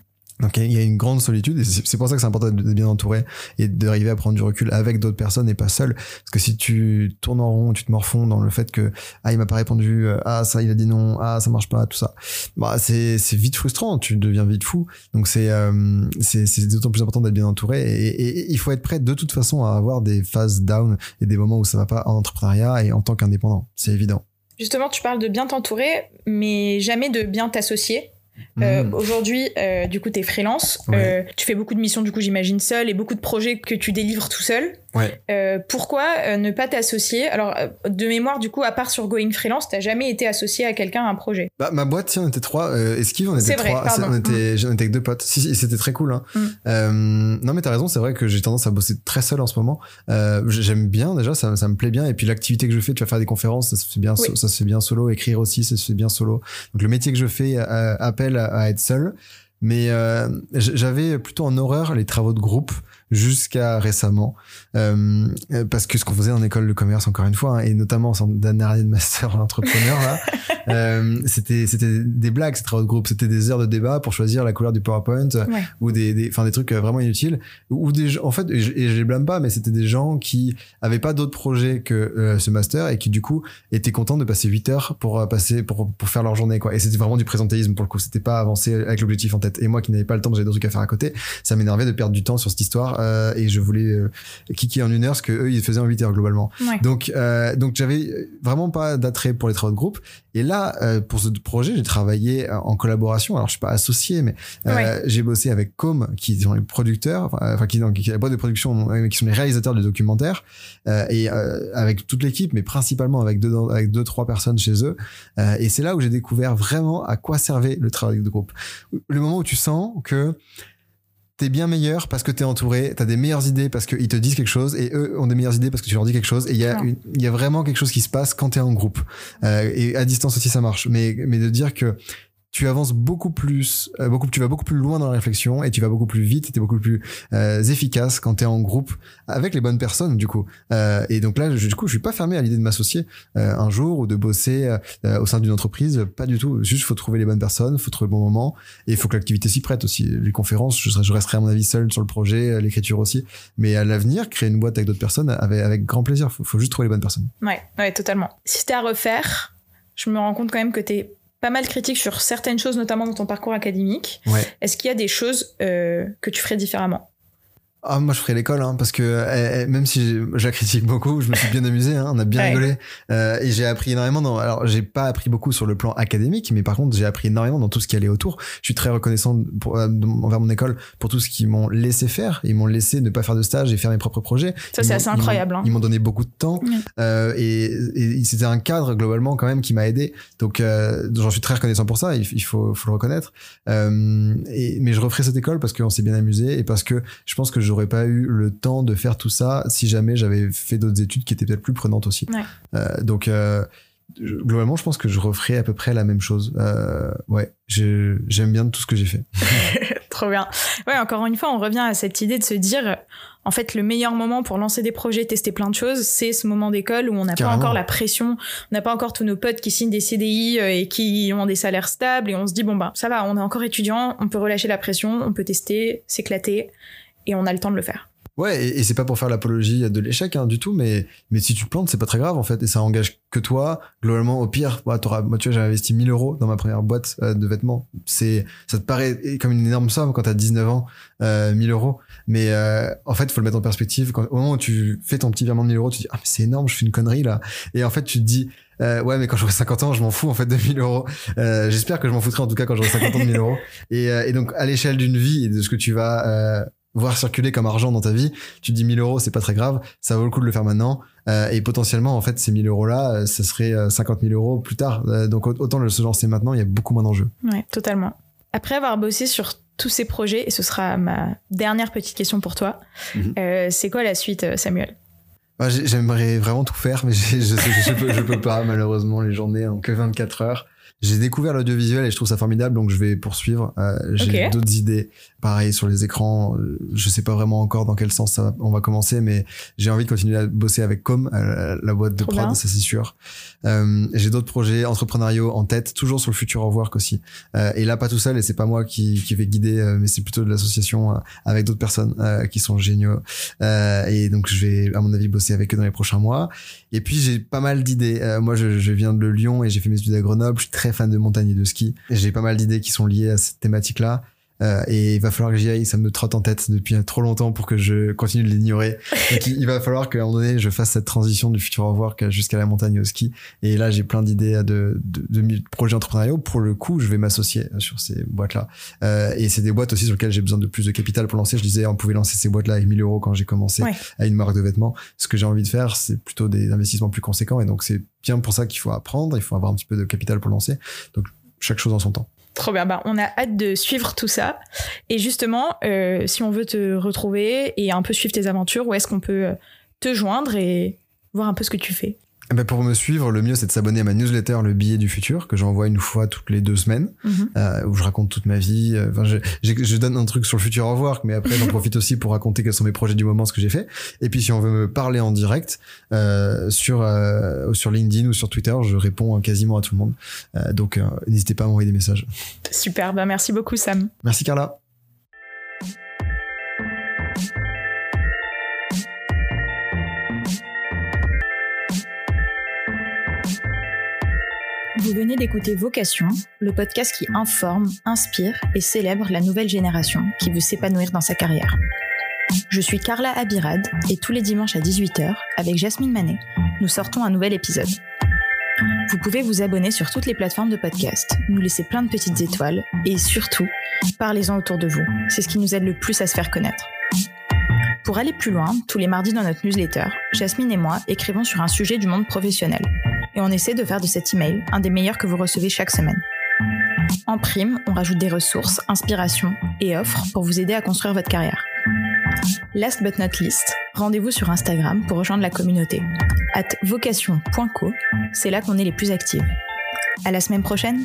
Donc il y a une grande solitude et c'est pour ça que c'est important d'être bien entouré et d'arriver à prendre du recul avec d'autres personnes et pas seul. Parce que si tu tournes en rond, tu te morfonds dans le fait que ah il m'a pas répondu, euh, ah ça il a dit non, ah ça marche pas, tout ça. Bah c'est c'est vite frustrant, tu deviens vite fou. Donc c'est euh, c'est c'est d'autant plus important d'être bien entouré et, et- et il faut être prêt de toute façon à avoir des phases down et des moments où ça va pas en entrepreneuriat et en tant qu'indépendant. C'est évident. Justement, tu parles de bien t'entourer, mais jamais de bien t'associer. Euh, Mm. Aujourd'hui, euh, du coup, t'es freelance. Ouais. Euh, tu fais beaucoup de missions, du coup, j'imagine seul, et beaucoup de projets que tu délivres tout seul. Ouais. Euh, pourquoi euh, ne pas t'associer? Alors, euh, de mémoire, du coup, à part sur Going Freelance, t'as jamais été associé à quelqu'un à un projet? Bah, ma boîte, si on était trois, euh, Esquive, on était vrai, trois. pardon. on était, j'en étais avec deux potes. Si, si, c'était très cool. Hein. Mm. Euh, non, mais t'as raison, c'est vrai que j'ai tendance à bosser très seul en ce moment. Euh, j'aime bien déjà, ça, ça me plaît bien. Et puis l'activité que je fais, tu vas faire des conférences, ça se fait bien, so- ça se fait bien solo. Écrire aussi, ça se fait bien solo. Donc le métier que je fais appelle à, à être seul. Mais euh, j'avais plutôt en horreur les travaux de groupe jusqu'à récemment. Euh, parce que ce qu'on faisait en école de commerce, encore une fois, hein, et notamment en dernière année de master entrepreneur, là, euh, c'était c'était des blagues, ces travaux de groupe. C'était des heures de débat pour choisir la couleur du PowerPoint ou des, des, enfin, des trucs euh, vraiment inutiles. Ou des, en fait, et je, et je les blâme pas, mais c'était des gens qui avaient pas d'autres projets que euh, ce master et qui du coup étaient contents de passer 8 heures pour euh, passer pour, pour faire leur journée quoi. Et c'était vraiment du présentéisme pour le coup. C'était pas avancer avec l'objectif en tête. Et moi qui n'avais pas le temps, j'avais d'autres trucs à faire à côté. Ça m'énervait de perdre du temps sur cette histoire euh, et je voulais euh, en une heure ce que eux ils faisaient en 8 heures globalement. Donc euh, donc j'avais vraiment pas d'attrait pour les travaux de groupe et là euh, pour ce projet j'ai travaillé en collaboration. Alors je suis pas associé mais j'ai bossé avec Com qui sont les producteurs enfin qui qui la boîte de production mais qui sont les réalisateurs de documentaires et avec toute l'équipe mais principalement avec deux avec deux trois personnes chez eux et c'est là où j'ai découvert vraiment à quoi servait le travail de groupe. Le moment où tu sens que t'es bien meilleur parce que t'es entouré, t'as des meilleures idées parce qu'ils te disent quelque chose et eux ont des meilleures idées parce que tu leur dis quelque chose. Et il y a il y a vraiment quelque chose qui se passe quand t'es en groupe. Euh, et à distance aussi ça marche. Mais mais de dire que tu avances beaucoup plus, euh, beaucoup, tu vas beaucoup plus loin dans la réflexion et tu vas beaucoup plus vite, tu es beaucoup plus euh, efficace quand tu es en groupe avec les bonnes personnes du coup. Euh, et donc là, je, du coup, je suis pas fermé à l'idée de m'associer un jour ou de bosser au sein d'une entreprise, pas du tout. Juste, faut trouver les bonnes personnes, faut trouver le bon moment et il faut que l'activité s'y prête aussi. Les conférences, je, resterai à mon avis seul sur le projet, l'écriture aussi. Mais à l'avenir, créer une boîte avec d'autres personnes avec, grand plaisir. Faut, faut juste trouver les bonnes personnes. Ouais, ouais, totalement. Si c'était à refaire, je me rends compte quand même que t'es pas mal critique sur certaines choses, notamment dans ton parcours académique. Est-ce qu'il y a des choses euh, que tu ferais différemment? Ah, moi, je ferais l'école, hein, parce que eh, eh, même si je la critique beaucoup, je me suis bien amusé, hein, on a bien rigolé, euh, et j'ai appris énormément. Dans, alors, j'ai pas appris beaucoup sur le plan académique, mais par contre, j'ai appris énormément dans tout ce qui allait autour. Je suis très reconnaissant pour, euh, envers mon école pour tout ce qu'ils m'ont laissé faire. Ils m'ont laissé ne pas faire de stage et faire mes propres projets. Ça, c'est assez incroyable. Ils m'ont hein. donné beaucoup de temps, euh, et, et c'était un cadre globalement quand même qui m'a aidé. Donc, j'en suis très reconnaissant pour ça. Il, il faut, faut le reconnaître. Et, mais je referai cette école parce qu'on s'est bien amusé et parce que je pense que je j'aurais pas eu le temps de faire tout ça si jamais j'avais fait d'autres études qui étaient peut-être plus prenantes aussi. Euh, donc euh, globalement, je pense que je referais à peu près la même chose. Euh, ouais, j'aime bien tout ce que j'ai fait. Trop bien. Ouais, encore une fois, on revient à cette idée de se dire, en fait, le meilleur moment pour lancer des projets, tester plein de choses, c'est ce moment d'école où on n'a pas encore la pression, on n'a pas encore tous nos potes qui signent des CDI et qui ont des salaires stables et on se dit, bon, bah, ça va, on est encore étudiant, on peut relâcher la pression, on peut tester, s'éclater et on a le temps de le faire. Ouais, et, c'est pas pour faire l'apologie de l'échec hein, du tout, mais mais si tu plantes, c'est pas très grave en fait, et ça engage que toi. Globalement, au pire, bah, t'auras, moi tu vois, j'ai investi 1000 euros dans ma première boîte euh, de vêtements. C'est, ça te paraît comme une énorme somme quand t'as 19 ans, euh, 1000 euros, mais euh, en fait, faut le mettre en perspective. Quand, au moment où tu fais ton petit virement de 1000 euros, tu te dis ah mais c'est énorme, je fais une connerie là, et en fait tu te dis euh, ouais, mais quand j'aurai 50 ans, je m'en fous en fait de 1000 euros. Euh, J'espère que je m'en foutrai en tout cas quand j'aurai 50 ans de 1000 euros. Et, euh, et donc à l'échelle d'une vie de ce que tu vas euh, voir circuler comme argent dans ta vie, tu te dis 1000 euros, c'est pas très grave, ça vaut le coup de le faire maintenant. Euh, et potentiellement, en fait, ces 1000 euros là, euh, ça serait 50 000 euros plus tard. Euh, donc autant le se lancer maintenant, il y a beaucoup moins d'enjeux. Ouais, totalement. Après avoir bossé sur tous ces projets, et ce sera ma dernière petite question pour toi, mhm. c'est quoi la suite, Samuel? Bah, J'aimerais vraiment tout faire, mais je, je, je, peux, je peux pas, malheureusement, les journées ont que 24 heures. J'ai découvert l'audiovisuel et je trouve ça formidable, donc je vais poursuivre. Euh, j'ai d'autres idées, pareil sur les écrans. Je sais pas vraiment encore dans quel sens ça on va commencer, mais j'ai envie de continuer à bosser avec Com, euh, la boîte de prod, ça c'est sûr. Euh, j'ai d'autres projets entrepreneuriaux en tête, toujours sur le futur of work aussi. Euh, et là, pas tout seul, et c'est pas moi qui, qui vais guider, euh, mais c'est plutôt de l'association euh, avec d'autres personnes qui sont géniaux. et donc je vais, à mon avis, bosser avec eux dans les prochains mois. Et puis j'ai pas mal d'idées. moi, je, je, viens de Lyon et j'ai fait mes études à Grenoble. Je suis très fan de montagne et de ski. J'ai pas mal d'idées qui sont liées à cette thématique-là. Euh, et il va falloir que j'y aille, ça me trotte en tête depuis trop longtemps pour que je continue de l'ignorer. il va falloir qu'à un moment donné, je fasse cette transition du futur au revoir jusqu'à la montagne au ski. Et là, j'ai plein d'idées de, de, de, projets entrepreneuriaux. Pour le coup, je vais m'associer sur ces boîtes-là. Euh, et c'est des boîtes aussi sur lesquelles j'ai besoin de plus de capital pour lancer. Je disais, on pouvait lancer ces boîtes-là avec 1000 euros quand j'ai commencé à une marque de vêtements. Ce que j'ai envie de faire, c'est plutôt des investissements plus conséquents. Et donc, c'est bien pour ça qu'il faut apprendre. Il faut avoir un petit peu de capital pour lancer. Donc, chaque chose en son temps. Trop bien, bah, on a hâte de suivre tout ça. Et justement, euh, si on veut te retrouver et un peu suivre tes aventures, où est-ce qu'on peut euh, te joindre et voir un peu ce que tu fais? Eh ben, pour me suivre, le mieux c'est de s'abonner à ma newsletter Le billet du futur que j'envoie une fois toutes les deux semaines Mhm. euh, où je raconte toute ma vie. Euh, Enfin, je, donne un truc sur le futur of work, mais après j'en profite aussi pour raconter quels sont mes projets du moment, ce que j'ai fait. Et puis si on veut me parler en direct euh, sur euh, sur LinkedIn ou sur Twitter, je réponds quasiment à tout le monde. Donc n'hésitez pas à m'envoyer des messages. Super, bah merci beaucoup Sam. Merci Carla. Vous venez d'écouter Vocation, le podcast qui informe, inspire et célèbre la nouvelle génération qui veut s'épanouir dans sa carrière. Je suis Carla Abirad et tous les dimanches à 18h, avec Jasmine Manet, nous sortons un nouvel épisode. Vous pouvez vous abonner sur toutes les plateformes de podcast, nous laisser plein de petites étoiles et surtout, parlez-en autour de vous. C'est ce qui nous aide le plus à se faire connaître. Pour aller plus loin, tous les mardis dans notre newsletter, Jasmine et moi écrivons sur un sujet du monde professionnel et on essaie de faire de cet email un des meilleurs que vous recevez chaque semaine. En prime, on rajoute des ressources, inspirations et offres pour vous aider à construire votre carrière. Last but not least, rendez-vous sur Instagram pour rejoindre la communauté. At vocation.co, c'est là qu'on est les plus actifs. À la semaine prochaine!